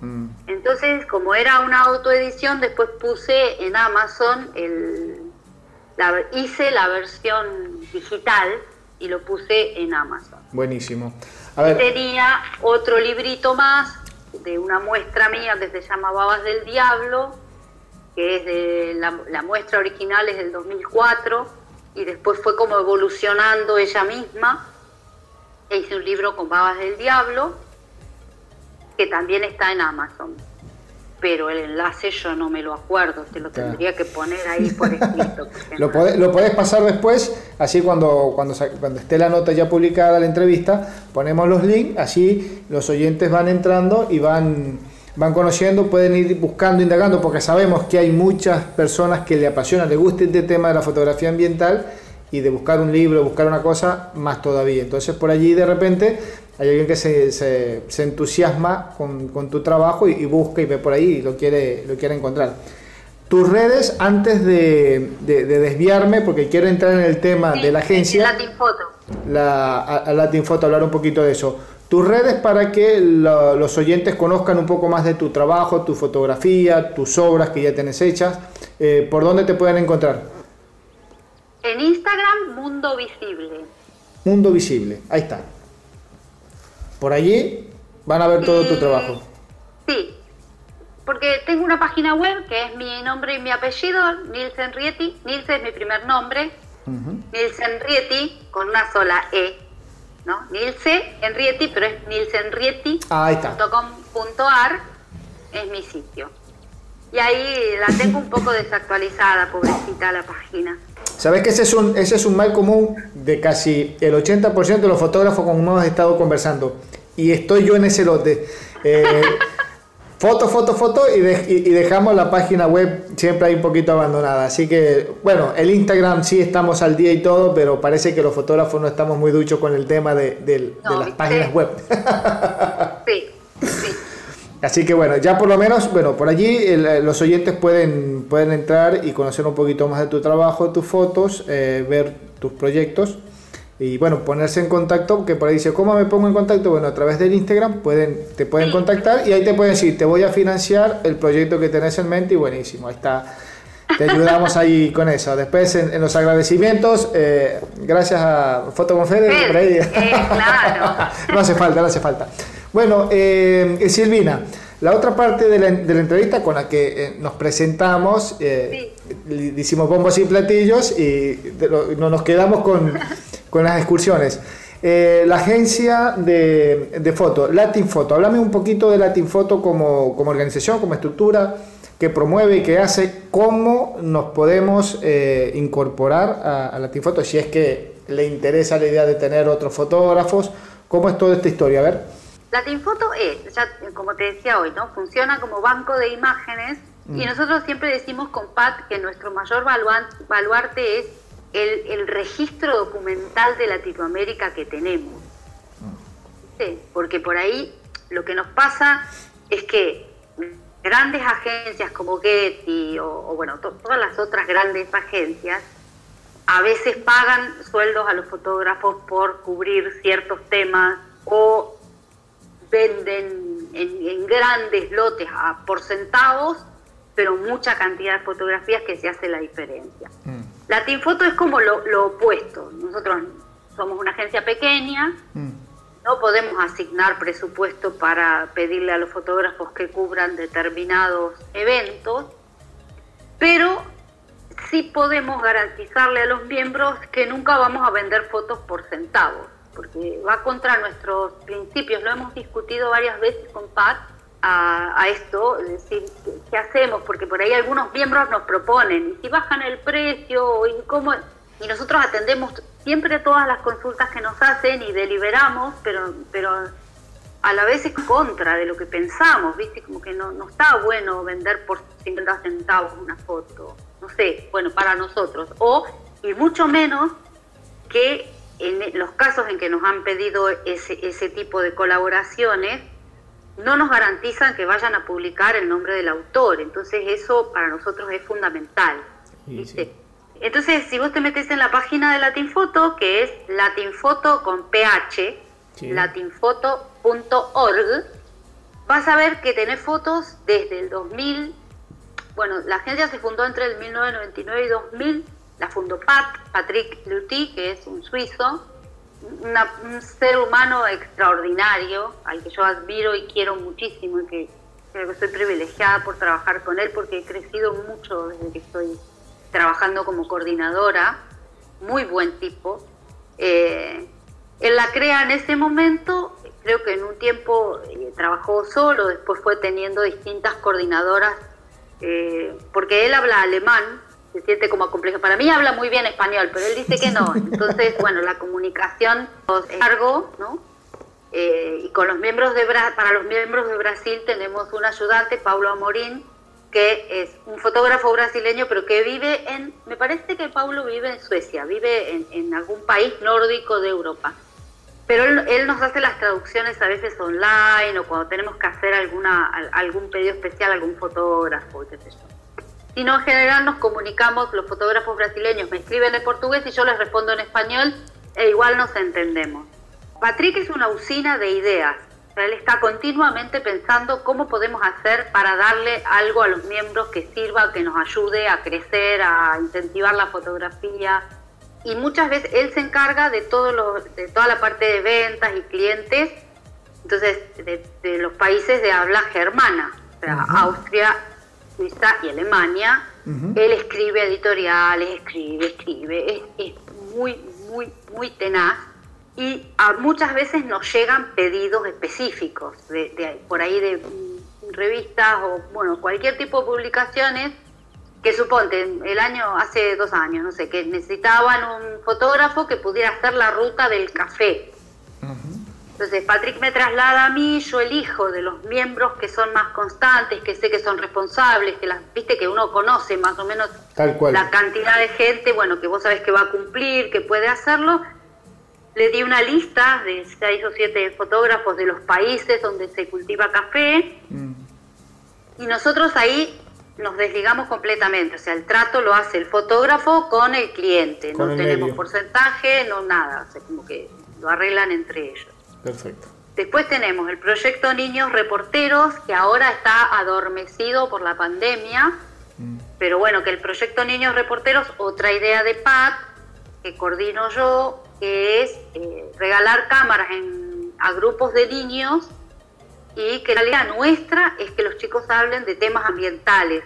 Mm. Entonces, como era una autoedición, después puse en Amazon el, hice la versión digital y lo puse en Amazon. Buenísimo. Tenía otro librito más de una muestra mía que se llama Babas del Diablo, que es de la, muestra original es del 2004 y después fue como evolucionando ella misma. E hice un libro con Babas del Diablo que también está en Amazon pero el enlace yo no me lo acuerdo, te lo tendría que poner ahí por escrito. (laughs) lo, podés, lo podés pasar después, así cuando, cuando, cuando esté la nota ya publicada, la entrevista, ponemos los links, así los oyentes van entrando y van, van conociendo, pueden ir buscando, indagando, porque sabemos que hay muchas personas que le apasionan, le gusta este tema de la fotografía ambiental y de buscar un libro, buscar una cosa, más todavía. Entonces por allí de repente hay alguien que se, se, entusiasma con, con, tu trabajo y, busca y ve por ahí y lo quiere, lo quiere encontrar. Tus redes, antes de, de, desviarme, porque quiero entrar en el tema de la agencia. Latin Photo. La, a, Latin Photo, hablar un poquito de eso. Tus redes para que los oyentes conozcan un poco más de tu trabajo, tu fotografía, tus obras que ya tienes hechas. Eh, ¿Por dónde te pueden encontrar? En Instagram, Mundo Visible. Mundo Visible, ahí está. Por allí van a ver todo tu trabajo. Sí, porque tengo una página web que es mi nombre y mi apellido, Nilsen Rieti. Nilsen es mi primer nombre. Nilsen Rieti con una sola E. ¿no? Nilse Enrieti, pero es nilsenrieti.com.ar es mi sitio. Y ahí la tengo un poco desactualizada, pobrecita la página. ¿Sabes que ese es, un, ese es un mal común de casi el 80% de los fotógrafos con los que hemos estado conversando? Y estoy yo en ese lote. Eh, (laughs) foto, foto, foto y, y, dejamos la página web siempre ahí un poquito abandonada. Así que, bueno, el Instagram sí estamos al día y todo, pero parece que los fotógrafos no estamos muy duchos con el tema de, de las páginas web. (laughs) sí. Así que bueno, ya por lo menos, bueno, por allí los oyentes pueden, pueden entrar y conocer un poquito más de tu trabajo, tus fotos, eh, ver tus proyectos y bueno, ponerse en contacto, que por ahí dice, ¿cómo me pongo en contacto? Bueno, a través del Instagram pueden, te pueden contactar y ahí te pueden decir, te voy a financiar el proyecto que tenés en mente y buenísimo, ahí está. Te ayudamos ahí con eso. Después en, los agradecimientos, eh, gracias a Fotoconfede, por ahí. Eh, claro. (laughs) no hace falta, no hace falta. Bueno, eh, Silvina, la otra parte de la, de la, entrevista con la que nos presentamos, eh, hicimos bombos y platillos y no nos quedamos con (laughs) con las excursiones. Eh, la agencia de, de, foto, Latin Photo. Háblame un poquito de Latin Photo como, como organización, como estructura que promueve y que hace, cómo nos podemos eh, incorporar a, a, Latin Photo, si es que le interesa la idea de tener otros fotógrafos, ¿cómo es toda esta historia? A ver. Latin Photo es, ya, como te decía hoy, ¿no? funciona como banco de imágenes y mm. nosotros siempre decimos con Pat que nuestro mayor baluarte es el, registro documental de Latinoamérica que tenemos. Porque por ahí lo que nos pasa es que grandes agencias como Getty o, bueno, todas las otras grandes agencias a veces pagan sueldos a los fotógrafos por cubrir ciertos temas o venden en, grandes lotes a, por centavos, pero mucha cantidad de fotografías que se hace la diferencia. Mm. La es como lo, opuesto. Nosotros somos una agencia pequeña, mm. no podemos asignar presupuesto para pedirle a los fotógrafos que cubran determinados eventos, pero sí podemos garantizarle a los miembros que nunca vamos a vender fotos por centavos, porque va contra nuestros principios. Lo hemos discutido varias veces con Pat a, esto, es decir, ¿qué, hacemos? Porque por ahí algunos miembros nos proponen, ¿y si bajan el precio? ¿Y cómo? Y nosotros atendemos siempre todas las consultas que nos hacen y deliberamos, pero, pero a la vez es contra de lo que pensamos, ¿viste? Como que no, no está bueno vender por 50 centavos una foto, no sé, bueno, para nosotros. O, y mucho menos que en los casos en que nos han pedido ese, ese tipo de colaboraciones, no nos garantizan que vayan a publicar el nombre del autor. Entonces eso para nosotros es fundamental. Entonces, si vos te metes en la página de Latinfoto, que es latinfoto con ph, latinfoto.org, vas a ver que tenés fotos desde el 2000. Bueno, la agencia se fundó entre el 1999 y 2000. La fundó Pat, Patrick Luty, que es un suizo, un ser humano extraordinario, al que yo admiro y quiero muchísimo y que creo que estoy privilegiada por trabajar con él porque he crecido mucho desde que estoy trabajando como coordinadora, muy buen tipo. Eh, él la crea en ese momento, creo que en un tiempo eh, trabajó solo, después fue teniendo distintas coordinadoras, eh, porque él habla alemán, se siente como complejo. Para mí habla muy bien español, pero él dice que no. Entonces, (laughs) bueno, la comunicación es largo, ¿no? Eh, y con los miembros de para los miembros de Brasil tenemos un ayudante, Paulo Amorín, que es un fotógrafo brasileño, pero que vive en, me parece que Paulo vive en Suecia, vive en, en algún país nórdico de Europa. Pero él, él, nos hace las traducciones a veces online o cuando tenemos que hacer alguna, algún pedido especial, algún fotógrafo, qué sé yo sino en general nos comunicamos, los fotógrafos brasileños me escriben en portugués y yo les respondo en español e igual nos entendemos. Patrick es una usina de ideas, él está continuamente pensando cómo podemos hacer para darle algo a los miembros que sirva, que nos ayude a crecer, a incentivar la fotografía. Y muchas veces él se encarga de, todo lo, de toda la parte de ventas y clientes, entonces de, los países de habla germana, o sea, Austria, Suiza y Alemania. Él escribe editoriales, escribe, escribe, es, muy, muy, muy tenaz y muchas veces nos llegan pedidos específicos, de, por ahí de mm, revistas o bueno, cualquier tipo de publicaciones que suponte el año, hace dos años, no sé, que necesitaban un fotógrafo que pudiera hacer la ruta del café. Entonces Patrick me traslada a mí, yo elijo de los miembros que son más constantes, que sé que son responsables, que las, viste que uno conoce más o menos la cantidad de gente, bueno, que vos sabés que va a cumplir, que puede hacerlo. Le di una lista de seis o siete fotógrafos de los países donde se cultiva café mm. y nosotros ahí nos desligamos completamente, o sea, el trato lo hace el fotógrafo con el cliente, no tenemos porcentaje, no nada, o sea, como que lo arreglan entre ellos. Perfecto. Después tenemos el proyecto Niños Reporteros, que ahora está adormecido por la pandemia, mm. pero bueno, que el proyecto Niños Reporteros, otra idea de Pat, que coordino yo, que es eh, regalar cámaras a grupos de niños y que la idea nuestra es que los chicos hablen de temas ambientales,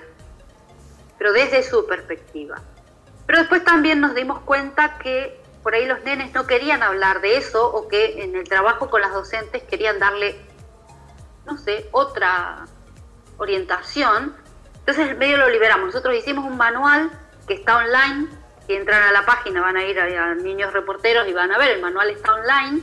pero desde su perspectiva. Pero después también nos dimos cuenta que por ahí los nenes no querían hablar de eso o que en el trabajo con las docentes querían darle, no sé, otra orientación. Entonces medio lo liberamos. Nosotros hicimos un manual que está online, si entran a la página van a ir a, niños reporteros y van a ver, el manual está online.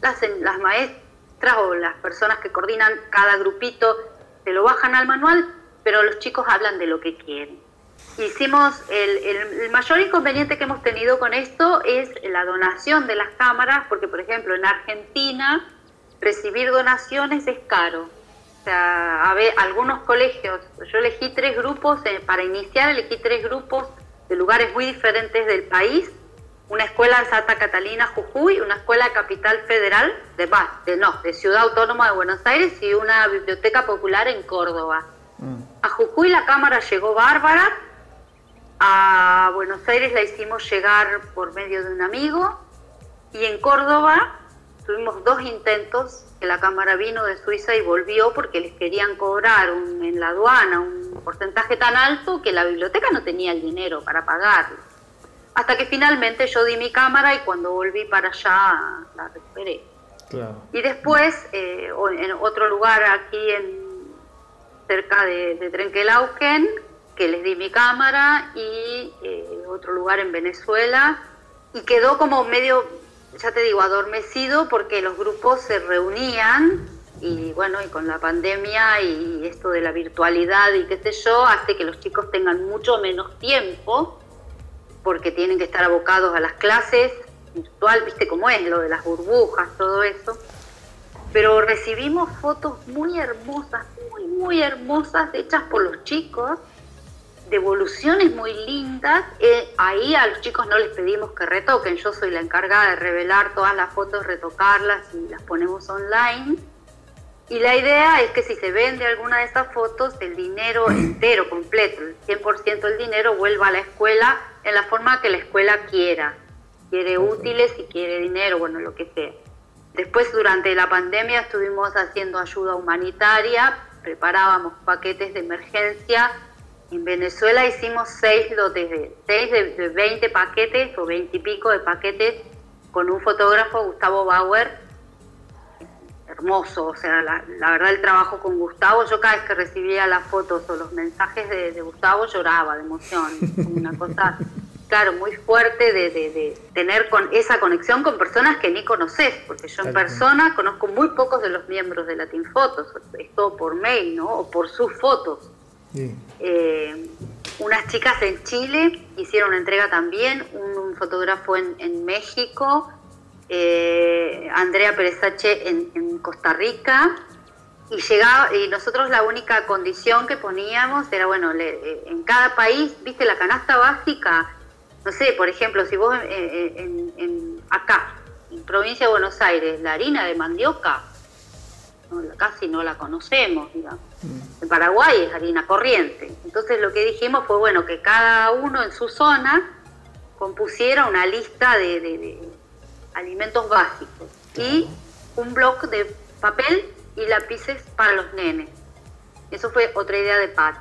Las, las maestras o las personas que coordinan cada grupito se lo bajan al manual, pero los chicos hablan de lo que quieren hicimos el, mayor inconveniente que hemos tenido con esto es la donación de las cámaras, porque por ejemplo en Argentina recibir donaciones es caro. O sea, a ver, algunos colegios, yo elegí tres grupos, eh, para iniciar elegí tres grupos de lugares muy diferentes del país, una escuela en Santa Catalina, Jujuy, una escuela de Capital Federal, de, de, no, de Ciudad Autónoma de Buenos Aires y una biblioteca popular en Córdoba. Mm. A Jujuy la cámara llegó bárbara, a Buenos Aires la hicimos llegar por medio de un amigo y en Córdoba tuvimos dos intentos que la cámara vino de Suiza y volvió porque les querían cobrar en la aduana un porcentaje tan alto que la biblioteca no tenía el dinero para pagarlo. Hasta que finalmente yo di mi cámara y cuando volví para allá la recuperé. Y después, eh, en otro lugar aquí en cerca de, de Trenquelauquen, que les di mi cámara y eh, otro lugar en Venezuela y quedó como medio, ya te digo, adormecido porque los grupos se reunían y bueno, y con la pandemia y esto de la virtualidad y qué sé yo, hace que los chicos tengan mucho menos tiempo porque tienen que estar abocados a las clases virtual, viste cómo es, lo de las burbujas, todo eso. Pero recibimos fotos muy hermosas, muy, muy hermosas, hechas por los chicos, devoluciones muy lindas. Eh, ahí a los chicos no les pedimos que retoquen, yo soy la encargada de revelar todas las fotos, retocarlas y las ponemos online. Y la idea es que si se vende alguna de esas fotos, el dinero entero, completo, el 100% del dinero vuelva a la escuela en la forma que la escuela quiera. Quiere útiles y quiere dinero, bueno, lo que sea. Después, durante la pandemia, estuvimos haciendo ayuda humanitaria, preparábamos paquetes de emergencia en Venezuela hicimos seis lotes de, seis de, 20 paquetes o 20 y pico de paquetes con un fotógrafo, Gustavo Bauer, hermoso, o sea, la, verdad el trabajo con Gustavo, yo cada vez que recibía las fotos o los mensajes de, Gustavo lloraba de emoción, una cosa, claro, muy fuerte de, de, tener con esa conexión con personas que ni conoces, porque yo en persona conozco muy pocos de los miembros de Latin Fotos, es todo por mail, ¿no? O por sus fotos. Eh, unas chicas en Chile hicieron una entrega también, un, fotógrafo en, México, eh, Andrea Perezache en, en, Costa Rica, y llegaba, y nosotros la única condición que poníamos era, bueno, eh, en cada país, viste, la canasta básica, no sé, por ejemplo, si vos en, acá, en provincia de Buenos Aires, la harina de mandioca, casi no la conocemos, digamos. En Paraguay es harina corriente. Entonces lo que dijimos fue, bueno, que cada uno en su zona compusiera una lista de, alimentos básicos y un bloque de papel y lápices para los nenes. Eso fue otra idea de Pat.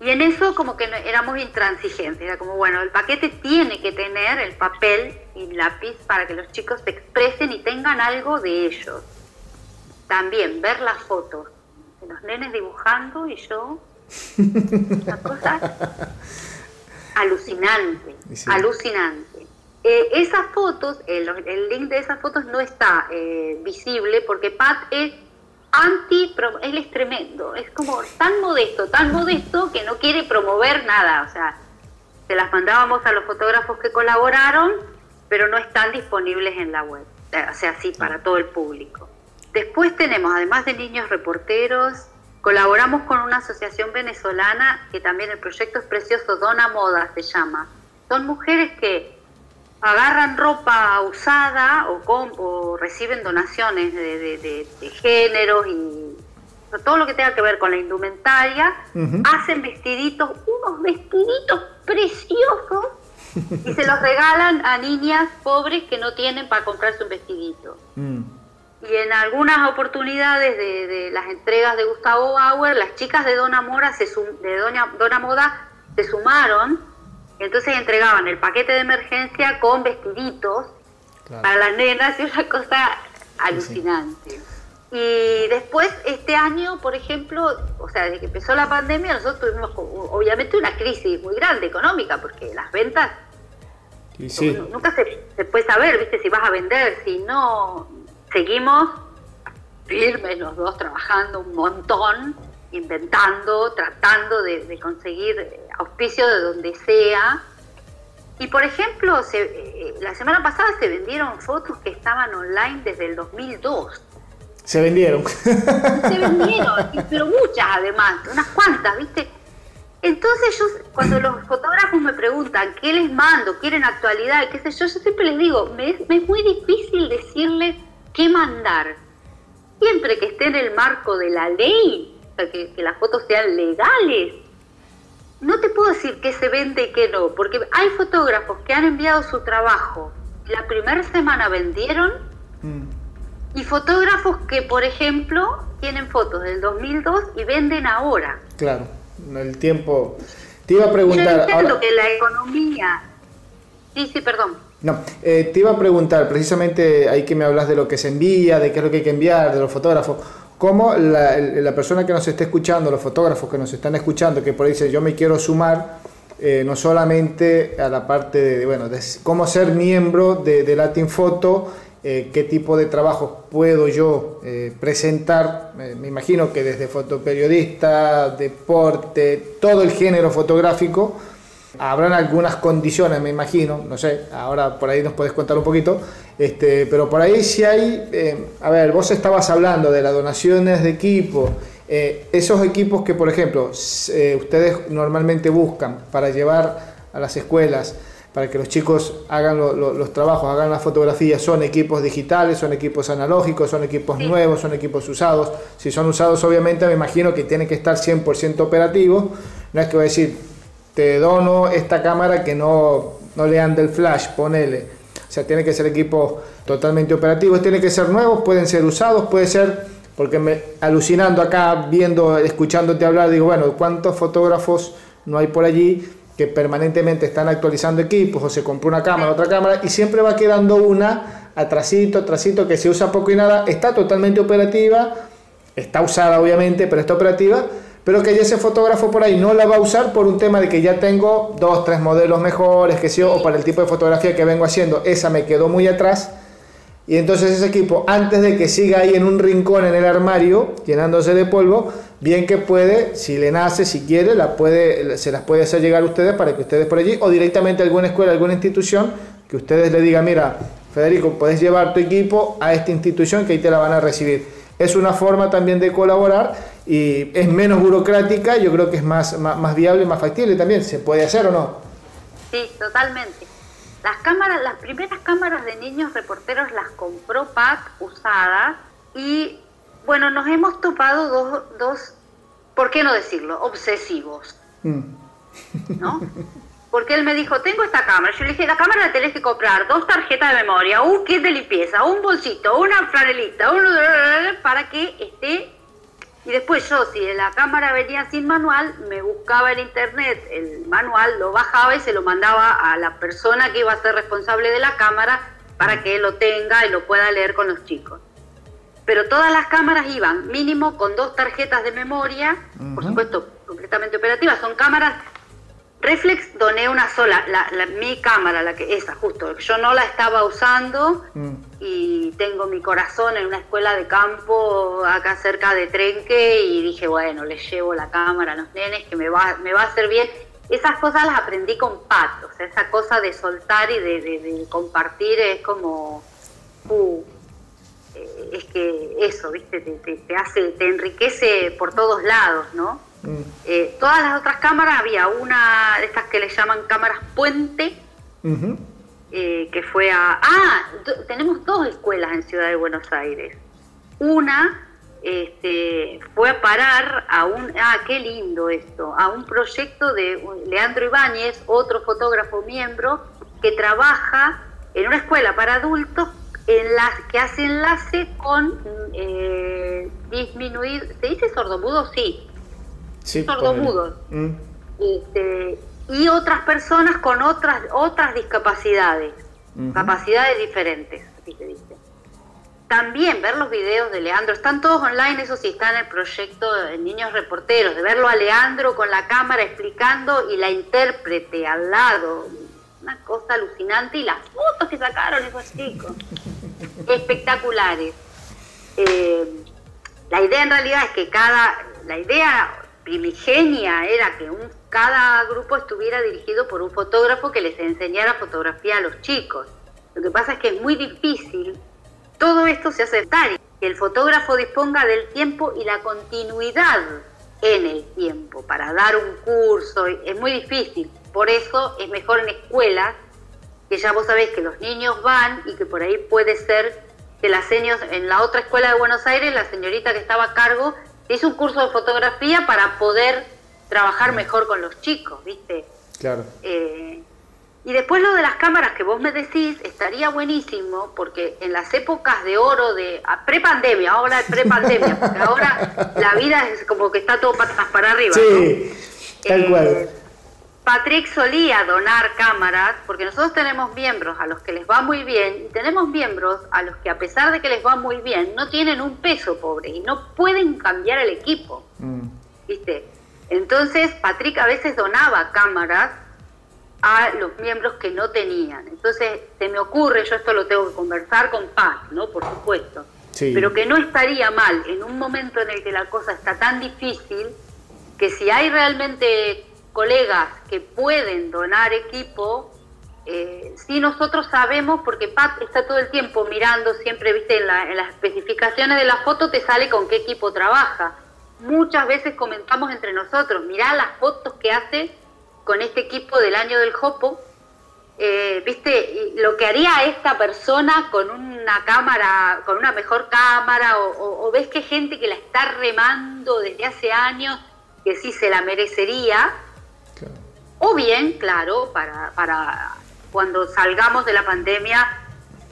Y en eso como que éramos intransigentes, era como, bueno, el paquete tiene que tener el papel y lápiz para que los chicos se expresen y tengan algo de ellos también ver las fotos los nenes dibujando y yo, (laughs) una cosa alucinante, alucinante. Eh, esas fotos, el, link de esas fotos no está eh, visible porque Pat es anti, él es tremendo, es como tan modesto, tan modesto que no quiere promover nada, o sea, se las mandábamos a los fotógrafos que colaboraron, pero no están disponibles en la web, o sea, sí, para todo el público. Después tenemos, además de niños reporteros, colaboramos con una asociación venezolana que también el proyecto es precioso, Dona Moda se llama. Son mujeres que agarran ropa usada o, reciben donaciones de, géneros y todo lo que tenga que ver con la indumentaria, hacen vestiditos, unos vestiditos preciosos y se los regalan a niñas pobres que no tienen para comprarse un vestidito. Mm. Y en algunas oportunidades de, las entregas de Gustavo Bauer, las chicas de Dona Mora se de Doña, Dona Moda se sumaron. Entonces entregaban el paquete de emergencia con vestiditos para las nenas y una cosa alucinante. Y después, este año, por ejemplo, o sea, desde que empezó la pandemia, nosotros tuvimos obviamente una crisis muy grande económica, porque las ventas nunca se, se, puede saber, ¿viste? Si vas a vender, si no, seguimos firmes los dos trabajando un montón inventando, tratando de, conseguir eh, auspicio de donde sea. Y por ejemplo, eh, la semana pasada se vendieron fotos que estaban online desde el 2002. Se vendieron. Se vendieron, (laughs) pero muchas además, unas cuantas, ¿viste? Entonces yo, cuando los fotógrafos me preguntan qué les mando, quieren actualidad, qué sé yo, yo siempre les digo, me me es muy difícil decirles qué mandar. Siempre que esté en el marco de la ley, que, las fotos sean legales. No te puedo decir qué se vende y qué no, porque hay fotógrafos que han enviado su trabajo, la primera semana vendieron, mm. y fotógrafos que, por ejemplo, tienen fotos del 2002 y venden ahora. Claro, el tiempo... Te iba a preguntar... Yo entiendo que la economía... Sí, sí, perdón. No, eh, te iba a preguntar, precisamente ahí que me hablas de lo que se envía, de qué es lo que hay que enviar, de los fotógrafos cómo la, persona que nos esté escuchando, los fotógrafos que nos están escuchando, que por ahí dice yo me quiero sumar, eh, no solamente a la parte de, bueno, de cómo ser miembro de, Latin Photo, eh, qué tipo de trabajo puedo yo eh, presentar, me imagino que desde fotoperiodista, deporte, todo el género fotográfico, Habrán algunas condiciones, me imagino, no sé, ahora por ahí nos puedes contar un poquito, este, pero por ahí sí hay, eh, a ver, vos estabas hablando de las donaciones de equipo, eh, esos equipos que, por ejemplo, eh, ustedes normalmente buscan para llevar a las escuelas, para que los chicos hagan los trabajos, hagan las fotografías, son equipos digitales, son equipos analógicos, son equipos nuevos, son equipos usados. Si son usados, obviamente me imagino que tienen que estar 100% operativos. No es que voy a decir, te dono esta cámara que no, no le anda el flash, ponele. O sea, tiene que ser equipo totalmente operativo, tiene que ser nuevos, pueden ser usados, puede ser, porque me, alucinando acá, viendo, escuchándote hablar, digo, bueno, ¿cuántos fotógrafos no hay por allí que permanentemente están actualizando equipos o se compró una cámara, otra cámara y siempre va quedando una atrasito, atrasito que se usa poco y nada, está totalmente operativa, está usada obviamente, pero está operativa, pero que ya ese fotógrafo por ahí no la va a usar por un tema de que ya tengo dos, tres modelos mejores, que sí, o para el tipo de fotografía que vengo haciendo, esa me quedó muy atrás. Y entonces ese equipo, antes de que siga ahí en un rincón en el armario, llenándose de polvo, bien que puede, si le nace, si quiere, puede, se las puede hacer llegar a ustedes para que ustedes por allí, o directamente a alguna escuela, alguna institución, que ustedes le digan, mira, Federico, puedes llevar tu equipo a esta institución que ahí te la van a recibir. Es una forma también de colaborar y es menos burocrática, yo creo que es más, más, viable, más factible también. ¿Se puede hacer o no? Sí, totalmente. Las cámaras, las primeras cámaras de niños reporteros las compró PAC usadas y bueno, nos hemos topado dos, dos ¿por qué no decirlo? Obsesivos. Mm. ¿No? (laughs) Porque él me dijo, tengo esta cámara. Yo le dije, la cámara la tenés que comprar, dos tarjetas de memoria, un kit de limpieza, un bolsito, una franelita, un... para que esté y después yo, si la cámara venía sin manual, me buscaba en internet el manual, lo bajaba y se lo mandaba a la persona que iba a ser responsable de la cámara para que lo tenga y lo pueda leer con los chicos. Pero todas las cámaras iban mínimo con dos tarjetas de memoria, por supuesto completamente operativas. Son cámaras Reflex doné una sola, la, mi cámara, la que esa justo, yo no la estaba usando mm. y tengo mi corazón en una escuela de campo acá cerca de Trenque y dije, bueno, le llevo la cámara a los nenes que me va, me va a hacer bien. Esas cosas las aprendí con Pat, o sea, esa cosa de soltar y de, compartir es como, uh, eh, es que eso, viste, te, te hace, te enriquece por todos lados, ¿no? Eh, todas las otras cámaras, había una de estas que le llaman cámaras puente, eh, que fue a... Ah, tenemos dos escuelas en Ciudad de Buenos Aires. Una este, fue a parar a un... Ah, qué lindo esto, a un proyecto de Leandro Ibáñez, otro fotógrafo miembro, que trabaja en una escuela para adultos en las que hace enlace con eh, disminuir, ¿se dice sordomudo? Sí, sordomudos. Mm. Este, y otras personas con otras, otras discapacidades, capacidades diferentes, así se dice. También ver los videos de Leandro, están todos online, eso sí, está en el proyecto de Niños Reporteros, de verlo a Leandro con la cámara explicando y la intérprete al lado, una cosa alucinante, y las fotos que sacaron esos chicos, (laughs) espectaculares. Eh, la idea en realidad es que cada, la idea primigenia era que un, cada grupo estuviera dirigido por un fotógrafo que les enseñara fotografía a los chicos. Lo que pasa es que es muy difícil, todo esto se hace tal, que el fotógrafo disponga del tiempo y la continuidad en el tiempo para dar un curso, es muy difícil. Por eso es mejor en escuelas, que ya vos sabés que los niños van y que por ahí puede ser que las seños, en la otra escuela de Buenos Aires, la señorita que estaba a cargo hice un curso de fotografía para poder trabajar mejor con los chicos, ¿viste? Claro. Eh, y después lo de las cámaras que vos me decís, estaría buenísimo, porque en las épocas de oro de pre-pandemia, ahora de pre-pandemia, porque ahora la vida es como que está todo patas para arriba. Sí, tal cual. Patrick solía donar cámaras, porque nosotros tenemos miembros a los que les va muy bien y tenemos miembros a los que a pesar de que les va muy bien, no tienen un peso pobre y no pueden cambiar el equipo. Mm. ¿Viste? Entonces Patrick a veces donaba cámaras a los miembros que no tenían. Entonces se me ocurre, yo esto lo tengo que conversar con Paz, ¿no? Por supuesto. Pero que no estaría mal en un momento en el que la cosa está tan difícil, que si hay realmente colegas que pueden donar equipo, eh, si nosotros sabemos, porque Pat está todo el tiempo mirando, siempre, viste, en, las especificaciones de la foto te sale con qué equipo trabaja. Muchas veces comentamos entre nosotros, mirá las fotos que hace con este equipo del año del Jopo, eh, viste, lo que haría esta persona con una cámara, con una mejor cámara, o, o ves que gente que la está remando desde hace años, que sí se la merecería, o bien, claro, para, para cuando salgamos de la pandemia,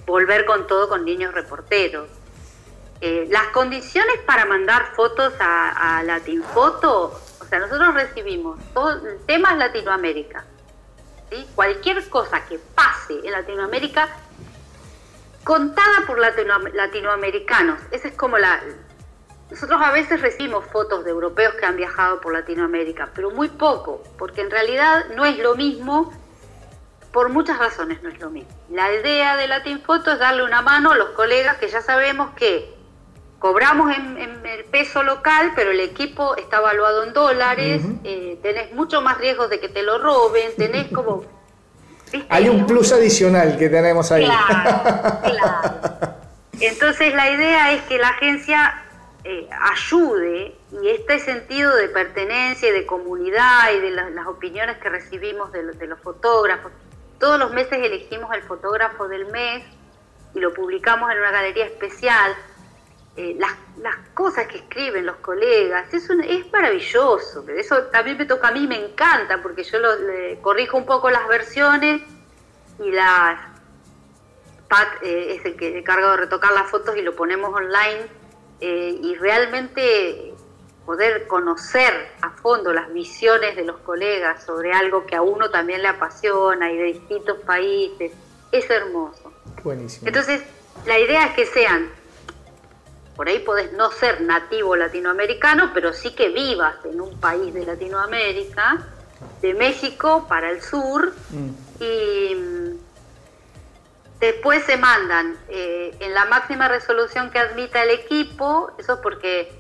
volver con todo con niños reporteros. Eh, las condiciones para mandar fotos a, a Latinfoto, o sea, nosotros recibimos todo, temas Latinoamérica. ¿sí? Cualquier cosa que pase en Latinoamérica, contada por latinoamericanos. Esa es como la, nosotros a veces recibimos fotos de europeos que han viajado por Latinoamérica, pero muy poco, porque en realidad no es lo mismo, por muchas razones no es lo mismo. La idea de Latinfoto es darle una mano a los colegas que ya sabemos que cobramos en, el peso local, pero el equipo está evaluado en dólares, eh, tenés mucho más riesgos de que te lo roben, tenés (laughs) como... Hay un plus adicional que tenemos ahí. Claro, (laughs) claro. Entonces la idea es que la agencia eh, ayude y este sentido de pertenencia y de comunidad y de las opiniones que recibimos de, los fotógrafos. Todos los meses elegimos el fotógrafo del mes y lo publicamos en una galería especial. Eh, las, cosas que escriben los colegas, es, es maravilloso, eso también me toca a mí, me encanta, porque yo lo, corrijo un poco las versiones y las... Pat eh, es el que se encarga de retocar las fotos y lo ponemos online eh, y realmente poder conocer a fondo las visiones de los colegas sobre algo que a uno también le apasiona y de distintos países, es hermoso. Buenísimo. Entonces, la idea es que sean, por ahí podés no ser nativo latinoamericano, pero sí que vivas en un país de Latinoamérica de México para el sur mm. y después se mandan eh, en la máxima resolución que admita el equipo, eso es porque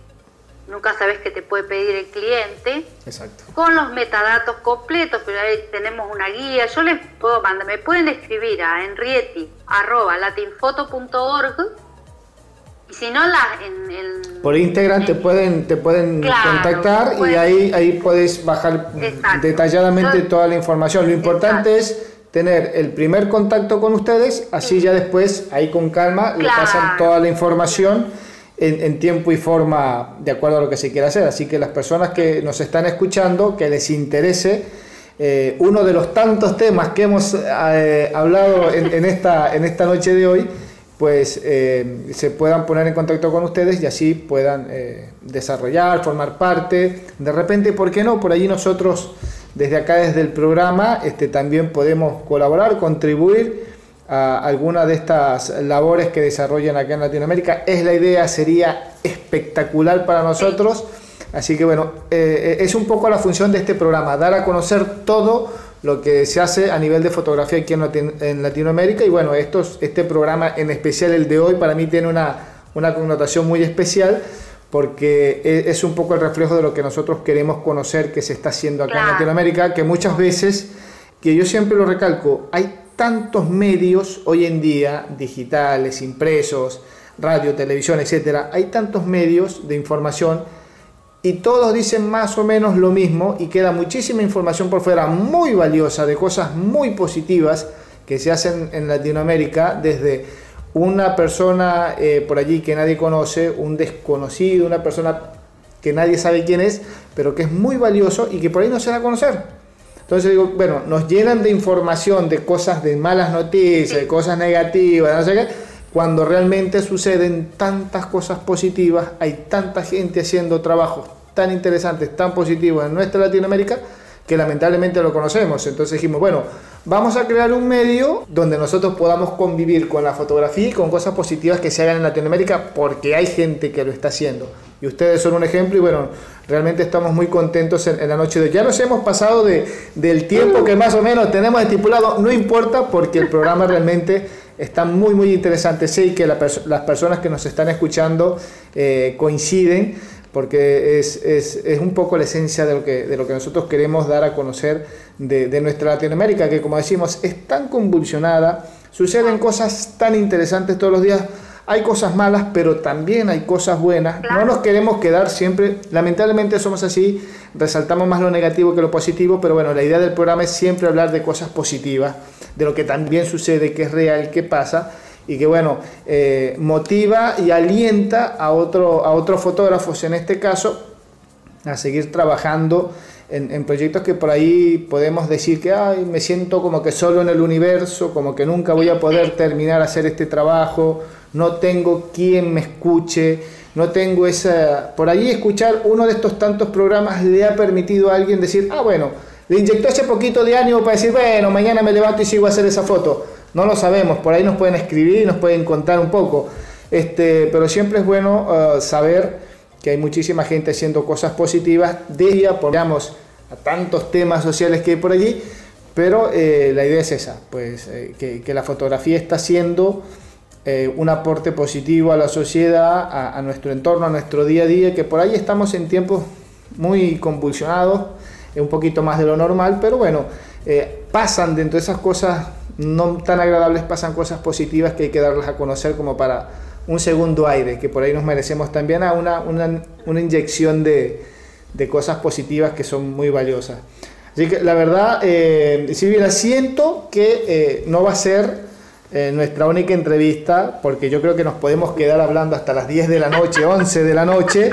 nunca sabes qué te puede pedir el cliente. Exacto. Con los metadatos completos, pero ahí tenemos una guía. Yo les puedo mandar, me pueden escribir a enrieti.latinfoto.org y si no, la, en, el... Por Instagram te pueden, te pueden contactar y ahí, ahí puedes bajar detalladamente toda la información. Lo importante es tener el primer contacto con ustedes, así ya después, ahí con calma, le pasan toda la información en, tiempo y forma de acuerdo a lo que se quiera hacer. Así que las personas que nos están escuchando, que les interese, eh, uno de los tantos temas que hemos eh, hablado en, esta, en esta noche de hoy, pues eh, se puedan poner en contacto con ustedes y así puedan desarrollar, formar parte. De repente, ¿por qué no? Por allí nosotros, desde acá, desde el programa, este, también podemos colaborar, contribuir a alguna de estas labores que desarrollan acá en Latinoamérica. Es la idea, sería espectacular para nosotros. Así que bueno, eh, es un poco la función de este programa, dar a conocer todo lo que se hace a nivel de fotografía aquí en, Latinoamérica. Y bueno, estos, este programa, en especial el de hoy, para mí tiene una, una connotación muy especial porque e, es un poco el reflejo de lo que nosotros queremos conocer que se está haciendo acá en Latinoamérica, que muchas veces, que yo siempre lo recalco, hay tantos medios hoy en día, digitales, impresos, radio, televisión, etcétera, hay tantos medios de información y todos dicen más o menos lo mismo y queda muchísima información por fuera muy valiosa de cosas muy positivas que se hacen en Latinoamérica desde una persona eh, por allí que nadie conoce, un desconocido, una persona que nadie sabe quién es, pero que es muy valioso y que por ahí no se da a conocer. Entonces digo, bueno, nos llenan de información, de cosas, de malas noticias, de cosas negativas, no sé qué, cuando realmente suceden tantas cosas positivas, hay tanta gente haciendo trabajos tan interesantes, tan positivos en nuestra Latinoamérica, que lamentablemente lo conocemos. Entonces dijimos, bueno, vamos a crear un medio donde nosotros podamos convivir con la fotografía y con cosas positivas que se hagan en Latinoamérica, porque hay gente que lo está haciendo. Y ustedes son un ejemplo y bueno, realmente estamos muy contentos en, la noche de hoy. Ya nos hemos pasado de, del tiempo que más o menos tenemos estipulado, no importa porque el programa (laughs) realmente está muy muy interesante. Sé que las personas que nos están escuchando eh, coinciden porque es, es, es, un poco la esencia de lo que, de lo que nosotros queremos dar a conocer de, de nuestra Latinoamérica, que como decimos es tan convulsionada, suceden cosas tan interesantes todos los días hay cosas malas, pero también hay cosas buenas. No nos queremos quedar siempre, lamentablemente somos así, resaltamos más lo negativo que lo positivo, pero bueno, la idea del programa es siempre hablar de cosas positivas, de lo que también sucede, que es real, que pasa y que bueno, eh, motiva y alienta a, otro, a otros fotógrafos en este caso a seguir trabajando en, proyectos que por ahí podemos decir que Ay, me siento como que solo en el universo, como que nunca voy a poder terminar hacer este trabajo, no tengo quien me escuche, no tengo esa... Por ahí escuchar uno de estos tantos programas le ha permitido a alguien decir, ah, bueno, le inyectó ese poquito de ánimo para decir, bueno, mañana me levanto y sigo a hacer esa foto. No lo sabemos, por ahí nos pueden escribir y nos pueden contar un poco. Este, pero siempre es bueno uh, saber que hay muchísima gente haciendo cosas positivas de ella, digamos, a tantos temas sociales que hay por allí, pero eh, la idea es esa, pues eh, que, la fotografía está haciendo eh, un aporte positivo a la sociedad, a, nuestro entorno, a nuestro día a día, que por ahí estamos en tiempos muy convulsionados, un poquito más de lo normal, pero bueno, eh, pasan dentro de esas cosas no tan agradables, pasan cosas positivas que hay que darlas a conocer como para un segundo aire, que por ahí nos merecemos también a una, una, inyección de, de, cosas positivas que son muy valiosas. Así que la verdad, eh, si bien siento que eh, no va a ser nuestra única entrevista, porque yo creo que nos podemos quedar hablando hasta las 10 de la noche, 11 de la noche,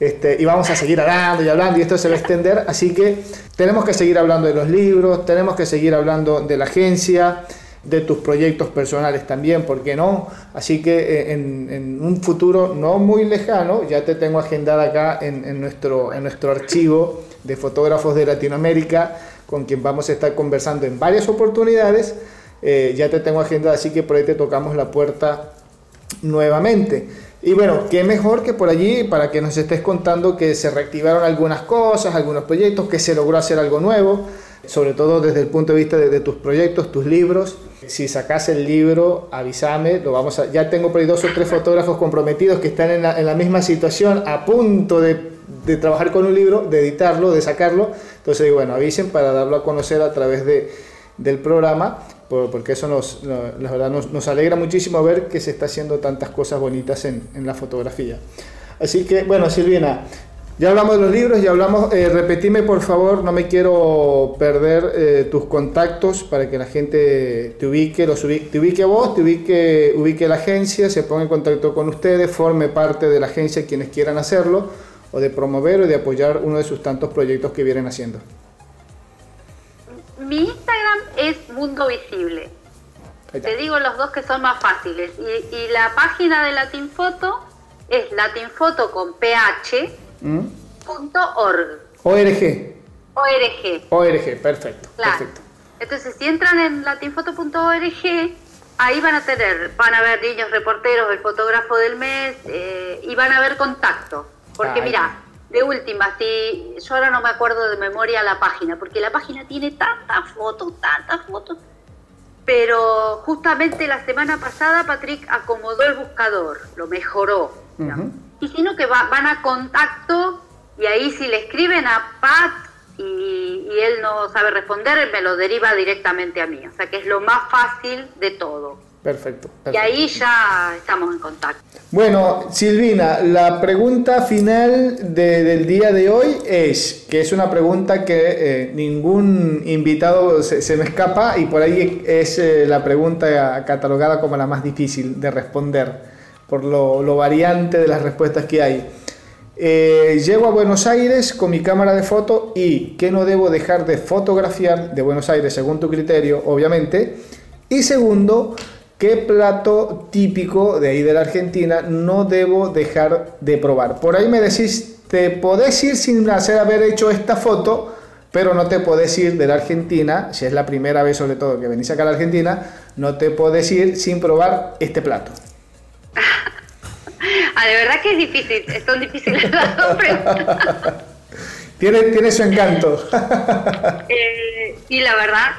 este, y vamos a seguir hablando y hablando, y esto se va a extender, así que tenemos que seguir hablando de los libros, tenemos que seguir hablando de la agencia, de tus proyectos personales también, ¿por qué no? Así que eh, en, un futuro no muy lejano, ya te tengo agendada acá en, nuestro, en nuestro archivo de fotógrafos de Latinoamérica, con quien vamos a estar conversando en varias oportunidades eh, ya te tengo agenda, así que por ahí te tocamos la puerta nuevamente. Y bueno, qué mejor que por allí para que nos estés contando que se reactivaron algunas cosas, algunos proyectos, que se logró hacer algo nuevo, sobre todo desde el punto de vista de, tus proyectos, tus libros. Si sacas el libro, avísame, lo vamos a, ya tengo por ahí dos o tres fotógrafos comprometidos que están en la, misma situación, a punto de, trabajar con un libro, de editarlo, de sacarlo. Entonces, bueno, avisen para darlo a conocer a través de, del programa porque eso nos, la verdad nos, alegra muchísimo ver que se está haciendo tantas cosas bonitas en, la fotografía. Así que, bueno, Silvina, ya hablamos de los libros, ya hablamos, eh, repetime por favor, no me quiero perder eh, tus contactos para que la gente te ubique, los ubique, te ubique vos, te ubique, ubique la agencia, se ponga en contacto con ustedes, forme parte de la agencia quienes quieran hacerlo, o de promover o de apoyar uno de sus tantos proyectos que vienen haciendo mi Instagram es Mundo Visible. Te digo los dos que son más fáciles. Y, la página de Latinfoto es latinfoto con ph. ¿Mm? org. ORG. ORG. ORG, perfecto, perfecto. Entonces, si entran en latinfoto.org, ahí van a tener, van a ver niños reporteros, el fotógrafo del mes, eh, y van a ver contacto. Porque mira, de última, si yo ahora no me acuerdo de memoria la página, porque la página tiene tantas fotos, tantas fotos, pero justamente la semana pasada Patrick acomodó el buscador, lo mejoró. Y sino que van a contacto y ahí si le escriben a Pat y, y, él no sabe responder, me lo deriva directamente a mí. O sea que es lo más fácil de todo. Perfecto, Y ahí ya estamos en contacto. Bueno, Silvina, la pregunta final del día de hoy es, que es una pregunta que eh, ningún invitado se, me escapa y por ahí es eh, la pregunta catalogada como la más difícil de responder, por lo, variante de las respuestas que hay. Eh, llego a Buenos Aires con mi cámara de foto y ¿qué no debo dejar de fotografiar de Buenos Aires según tu criterio, obviamente? Y segundo, ¿Qué plato típico de ahí de la Argentina no debo dejar de probar? Por ahí me decís, te podés ir sin hacer haber hecho esta foto, pero no te podés ir de la Argentina, si es la primera vez sobre todo que venís acá a la Argentina, no te podés ir sin probar este plato. (laughs) ah, de verdad que es difícil, son difíciles las (laughs) dos tiene, tiene su encanto. (laughs) eh, sí, la verdad,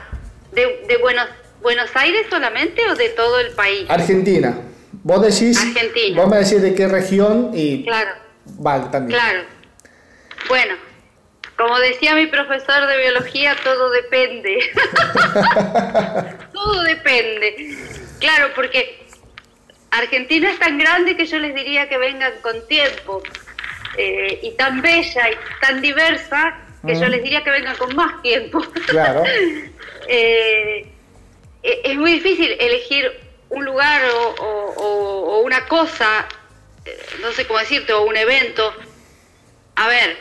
de, de Buenos ¿Buenos Aires solamente o de todo el país? Argentina. Vos decís, Argentina. vos me decís de qué región y claro. vale también. Claro. Bueno, como decía mi profesor de biología, todo depende. (laughs) todo depende. Claro, porque Argentina es tan grande que yo les diría que vengan con tiempo. Eh, y tan bella y tan diversa que yo les diría que vengan con más tiempo. Claro. (laughs) eh, eh, es muy difícil elegir un lugar o, una cosa, eh, no sé cómo decirte, o un evento. A ver,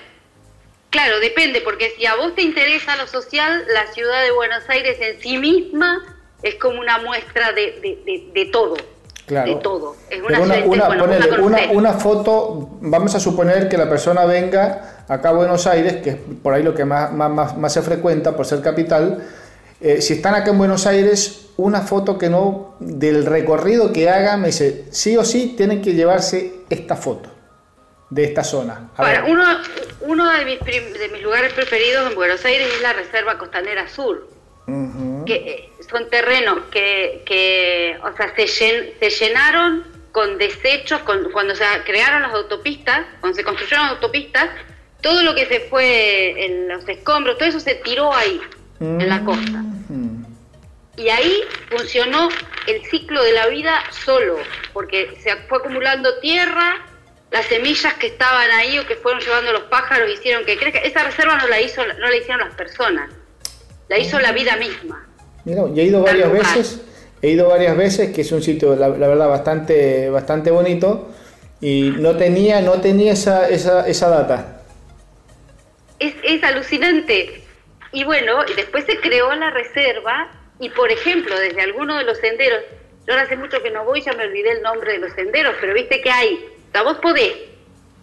claro, depende, porque si a vos te interesa lo social, la ciudad de Buenos Aires en sí misma es como una muestra de, todo. Claro. De todo. Es una, una, una, foto, vamos a suponer que la persona venga acá a Buenos Aires, que es por ahí lo que más, más, más se frecuenta por ser capital, eh, si están acá en Buenos Aires, una foto que no, del recorrido que hagan, me dice, sí o sí tienen que llevarse esta foto de esta zona. uno, uno de, mis de mis lugares preferidos en Buenos Aires es la Reserva Costanera Sur, que eh, son terrenos que, que o sea, se, se llenaron con desechos, con, cuando se crearon las autopistas, cuando se construyeron las autopistas, todo lo que se fue en los escombros, todo eso se tiró ahí en la costa. Y ahí funcionó el ciclo de la vida solo, porque se fue acumulando tierra, las semillas que estaban ahí o que fueron llevando los pájaros hicieron que crezca. Esa reserva no la hizo, no la hicieron las personas, la hizo la vida misma. Mira, he ido varias veces, he ido varias veces, que es un sitio, la, verdad, bastante, bastante bonito, y no tenía, no tenía esa, esa, esa data. Es, es alucinante. Y bueno, y después se creó la reserva y por ejemplo, desde alguno de los senderos, yo ahora hace mucho que no voy, ya me olvidé el nombre de los senderos, pero viste que hay, o sea, vos podés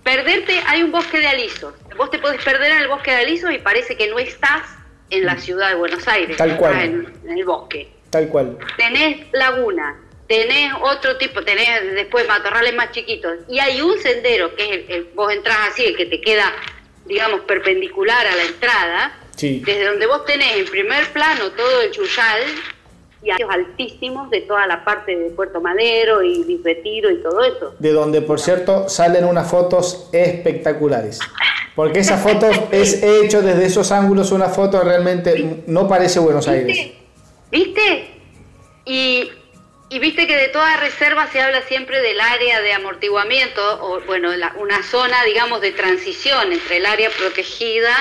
perderte, hay un bosque de alisos, vos te podés perder en el bosque de alisos y parece que no estás en la ciudad de Buenos Aires, Tal cual. En, el bosque. Tal cual. Tenés laguna, tenés otro tipo, tenés después matorrales más chiquitos, y hay un sendero que es el, vos entras así, el que te queda, digamos, perpendicular a la entrada, desde donde vos tenés en primer plano todo el Chuyal y altísimos de toda la parte de Puerto Madero y Retiro y todo eso. De donde, por cierto, salen unas fotos espectaculares. Porque esa foto (laughs) es hecho desde esos ángulos, una foto realmente no parece Buenos Aires. ¿Viste? Y, y viste que de toda reserva se habla siempre del área de amortiguamiento, o bueno, una zona, digamos, de transición entre el área protegida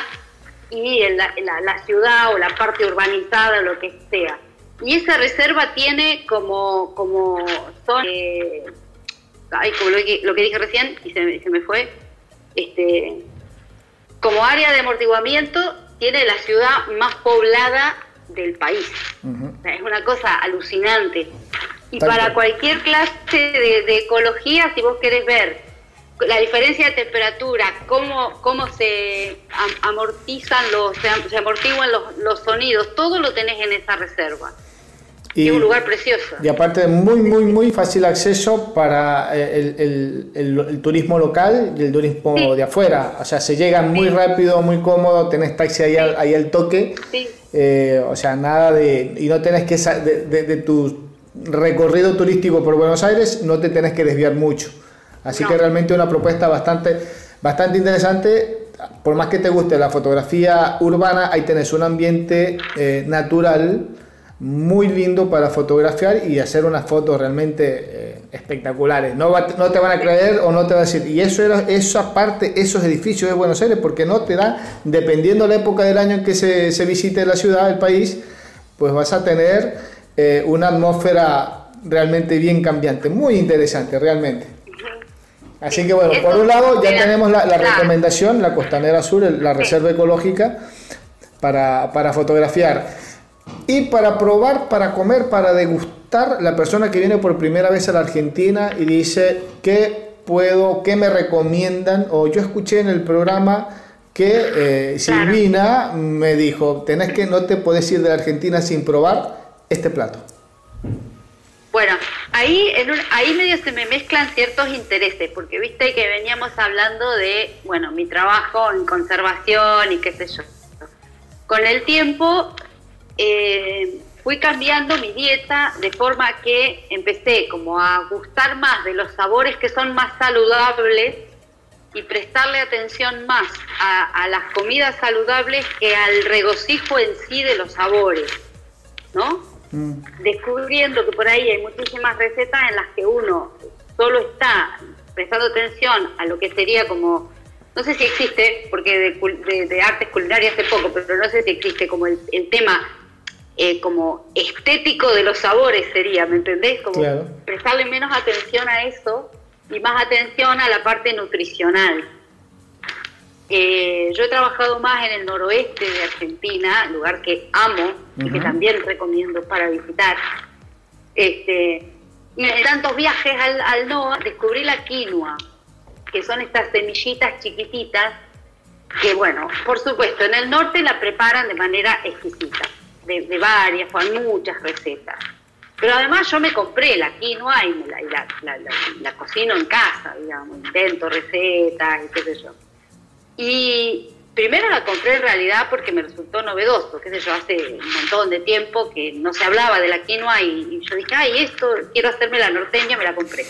y la, la, ciudad o la parte urbanizada, lo que sea. Y esa reserva tiene como, como son, eh, como lo que, lo que, dije recién y se, se, me fue, este, como área de amortiguamiento tiene la ciudad más poblada del país. es una cosa alucinante. Y para cualquier clase de, de ecología, si vos querés ver la diferencia de temperatura, cómo, cómo se amortizan los, se, amortiguan los, los, sonidos, todo lo tenés en esa reserva. Y, es un lugar precioso. Y aparte muy, muy, muy fácil acceso para eh, el, el, turismo local y el turismo de afuera. O sea, se llega muy rápido, muy cómodo, tenés taxi ahí, al, ahí al toque. Eh, o sea, nada de... Y no tenés que... De, de, de tu recorrido turístico por Buenos Aires, no te tenés que desviar mucho. Así que realmente una propuesta bastante, bastante interesante. Por más que te guste la fotografía urbana, ahí tenés un ambiente eh, natural muy lindo para fotografiar y hacer unas fotos realmente eh, espectaculares. No, no te van a creer o no te van a decir, y eso era esa parte, esos edificios de Buenos Aires, porque no te da, dependiendo la época del año en que se, se visite la ciudad, el país, pues vas a tener eh, una atmósfera realmente bien cambiante, muy interesante realmente. Así que bueno, por un lado ya tenemos la, recomendación, la Costanera Sur, la reserva ecológica para, para, fotografiar. Y para probar, para comer, para degustar, la persona que viene por primera vez a la Argentina y dice, ¿qué puedo, qué me recomiendan? O yo escuché en el programa que eh, Silvina me dijo, tenés que, no te puedes ir de la Argentina sin probar este plato. Bueno, ahí, ahí medio se me mezclan ciertos intereses, porque viste que veníamos hablando de, bueno, mi trabajo en conservación y qué sé yo. Con el tiempo eh, fui cambiando mi dieta de forma que empecé como a gustar más de los sabores que son más saludables y prestarle atención más a las comidas saludables que al regocijo en sí de los sabores, ¿no? Mm. descubriendo que por ahí hay muchísimas recetas en las que uno solo está prestando atención a lo que sería como, no sé si existe, porque de, de, artes culinarias hace poco, pero no sé si existe como el, tema eh, como estético de los sabores sería, ¿me entendés? Como prestarle menos atención a eso y más atención a la parte nutricional. Eh, yo he trabajado más en el noroeste de Argentina, lugar que amo y que también recomiendo para visitar. Este, y en tantos viajes al, al NOA descubrí la quinoa, que son estas semillitas chiquititas que, bueno, por supuesto, en el norte la preparan de manera exquisita, de, varias, con muchas recetas. Pero además yo me compré la quinoa y, me la, la, cocino en casa, digamos, intento recetas y qué sé yo. Y primero la compré en realidad porque me resultó novedoso, qué sé yo, hace un montón de tiempo que no se hablaba de la quinoa y, yo dije, ay, esto, quiero hacerme la norteña, me la compré.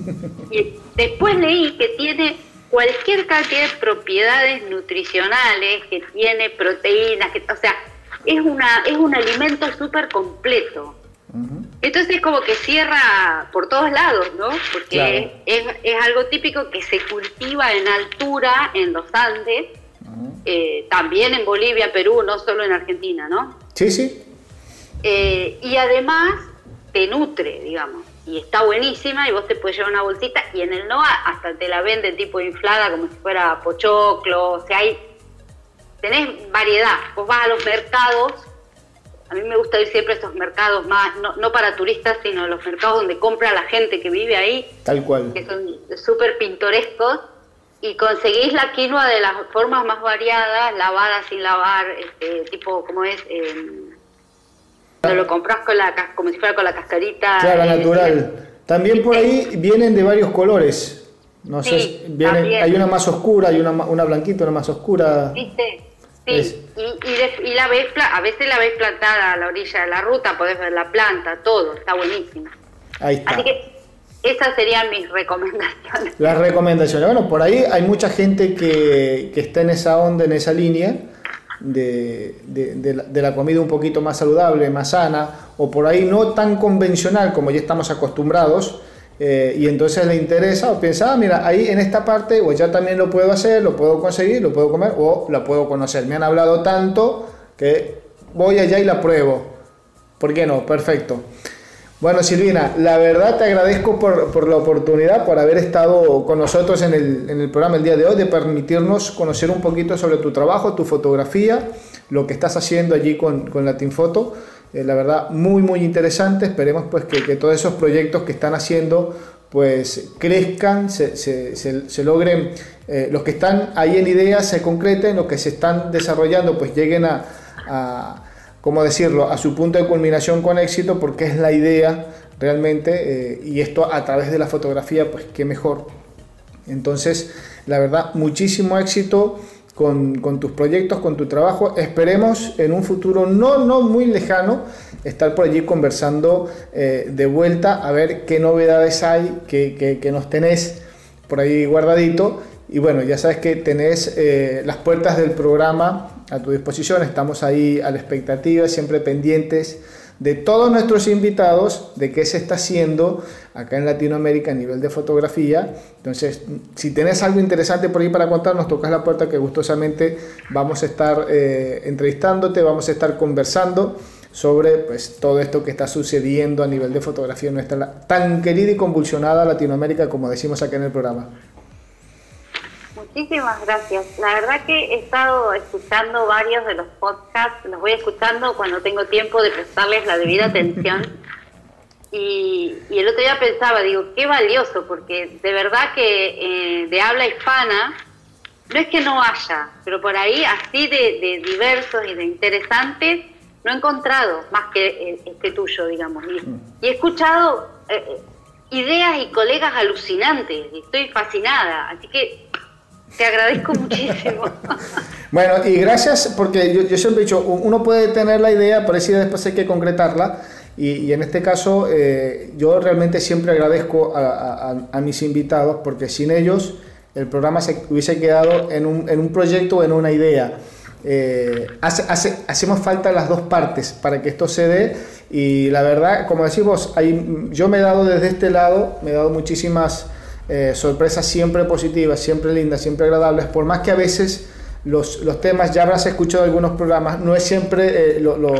(laughs) y después leí que tiene cualquier cantidad de propiedades nutricionales, que tiene proteínas, que, o sea, es, una, es un alimento súper completo. Entonces es como que cierra por todos lados, ¿no? Porque es, es, algo típico que se cultiva en altura, en los Andes, eh, también en Bolivia, Perú, no solo en Argentina, ¿no? Sí, sí. Eh, y además te nutre, digamos, y está buenísima y vos te puedes llevar una bolsita y en el NOA hasta te la venden tipo inflada como si fuera pochoclo, o sea, hay, tenés variedad, vos vas a los mercados a mí me gusta ir siempre a estos mercados más, no, para turistas, sino los mercados donde compra la gente que vive ahí. Tal cual. Que son súper pintorescos. Y conseguís la quinoa de las formas más variadas, lavada sin lavar, este, tipo como es, em, lo compras con la, como si fuera con la cascarita. Claro, eh, natural. También por ahí vienen de varios colores. No sé, vienen, hay una más oscura, hay una, una blanquita, una más oscura. ¿Viste? Sí, y, y, la ves, a veces la ves plantada a la orilla de la ruta, podés ver la planta, todo, está buenísimo. Ahí está. Así que esas serían mis recomendaciones. Las recomendaciones. Bueno, por ahí hay mucha gente que, que está en esa onda, en esa línea de, de, la, comida un poquito más saludable, más sana, o por ahí no tan convencional como ya estamos acostumbrados. Eh, y entonces le interesa o piensa, ah, mira, ahí en esta parte, o ya también lo puedo hacer, lo puedo conseguir, lo puedo comer o la puedo conocer. Me han hablado tanto que voy allá y la pruebo. ¿Por qué no? Perfecto. Bueno, Silvina, la verdad te agradezco por, la oportunidad, por haber estado con nosotros en el, programa el día de hoy, de permitirnos conocer un poquito sobre tu trabajo, tu fotografía, lo que estás haciendo allí con, con Latin Photo. Eh, la verdad, muy, muy interesante. Esperemos pues que, todos esos proyectos que están haciendo pues crezcan, se, logren, eh, los que están ahí en ideas se concreten, los que se están desarrollando pues lleguen a ¿cómo decirlo?, a su punto de culminación con éxito, porque es la idea realmente, eh, y esto a través de la fotografía, pues qué mejor. Entonces, la verdad, muchísimo éxito con, tus proyectos, con tu trabajo. Esperemos en un futuro no, no muy lejano estar por allí conversando eh, de vuelta a ver qué novedades hay, que, que nos tenés por ahí guardadito y bueno, ya sabes que tenés eh, las puertas del programa a tu disposición, estamos ahí a la expectativa, siempre pendientes de todos nuestros invitados, de qué se está haciendo acá en Latinoamérica a nivel de fotografía. Entonces, si tenés algo interesante por ahí para contarnos, tocas la puerta que gustosamente vamos a estar eh, entrevistándote, vamos a estar conversando sobre pues, todo esto que está sucediendo a nivel de fotografía en nuestra tan querida y convulsionada Latinoamérica, como decimos acá en el programa. Muchísimas gracias. La verdad que he estado escuchando varios de los podcasts, los voy escuchando cuando tengo tiempo de prestarles la debida atención. (laughs) Y, el otro día pensaba, digo, qué valioso, porque de verdad que eh, de habla hispana, no es que no haya, pero por ahí así de, diversos y de interesantes, no he encontrado más que este tuyo, digamos. Y, he escuchado eh, eh, ideas y colegas alucinantes, y estoy fascinada. Así que te agradezco (laughs) muchísimo. bueno, y gracias porque yo, siempre he dicho, uno puede tener la idea, pero si después hay que concretarla. Y, en este caso, eh, yo realmente siempre agradezco a, mis invitados porque sin ellos el programa se hubiese quedado en un, en un proyecto o en una idea. Eh, hace, hace, hacemos falta las dos partes para que esto se dé y la verdad, como decimos, hay, yo me he dado desde este lado, me he dado muchísimas eh, sorpresas siempre positivas, siempre lindas, siempre agradables, por más que a veces los, los temas, ya habrás escuchado algunos programas, no es siempre eh, lo, lo,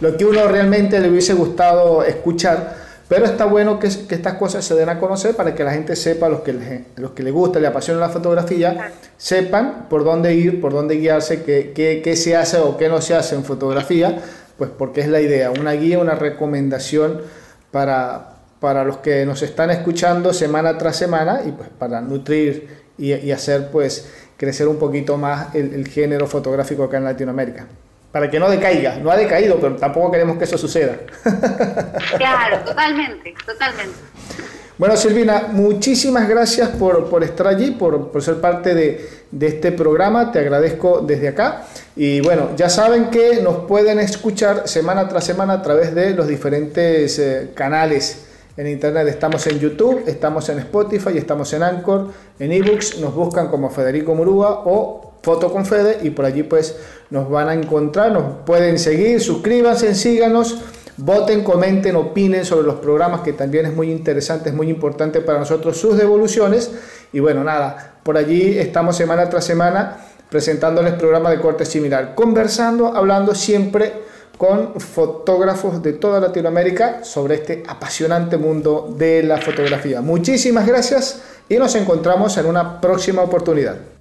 lo, que uno realmente le hubiese gustado escuchar, pero está bueno que, estas cosas se den a conocer para que la gente sepa, los que, le, los que le gusta, apasiona la fotografía, sepan por dónde ir, por dónde guiarse, qué, qué, qué se hace o qué no se hace en fotografía, pues porque es la idea, una guía, una recomendación para, para los que nos están escuchando semana tras semana y pues para nutrir y, hacer pues crecer un poquito más el, género fotográfico acá en Latinoamérica. Para que no decaiga, no ha decaído, pero tampoco queremos que eso suceda. (laughs) Claro, totalmente, totalmente. Bueno, Silvina, muchísimas gracias por, por estar allí, por, por ser parte de, de, este programa. Te agradezco desde acá. Y bueno, ya saben que nos pueden escuchar semana tras semana a través de los diferentes eh, canales en internet. Estamos en YouTube, estamos en Spotify, estamos en Anchor, en ebooks, nos buscan como Federico Murúa o Foto con Fede y por allí pues nos van a encontrar, nos pueden seguir, suscríbanse, síganos, voten, comenten, opinen sobre los programas que también es muy interesante, es muy importante para nosotros sus devoluciones y bueno, nada, por allí estamos semana tras semana presentándoles programas de corte similar, conversando, hablando siempre con fotógrafos de toda Latinoamérica sobre este apasionante mundo de la fotografía. Muchísimas gracias y nos encontramos en una próxima oportunidad.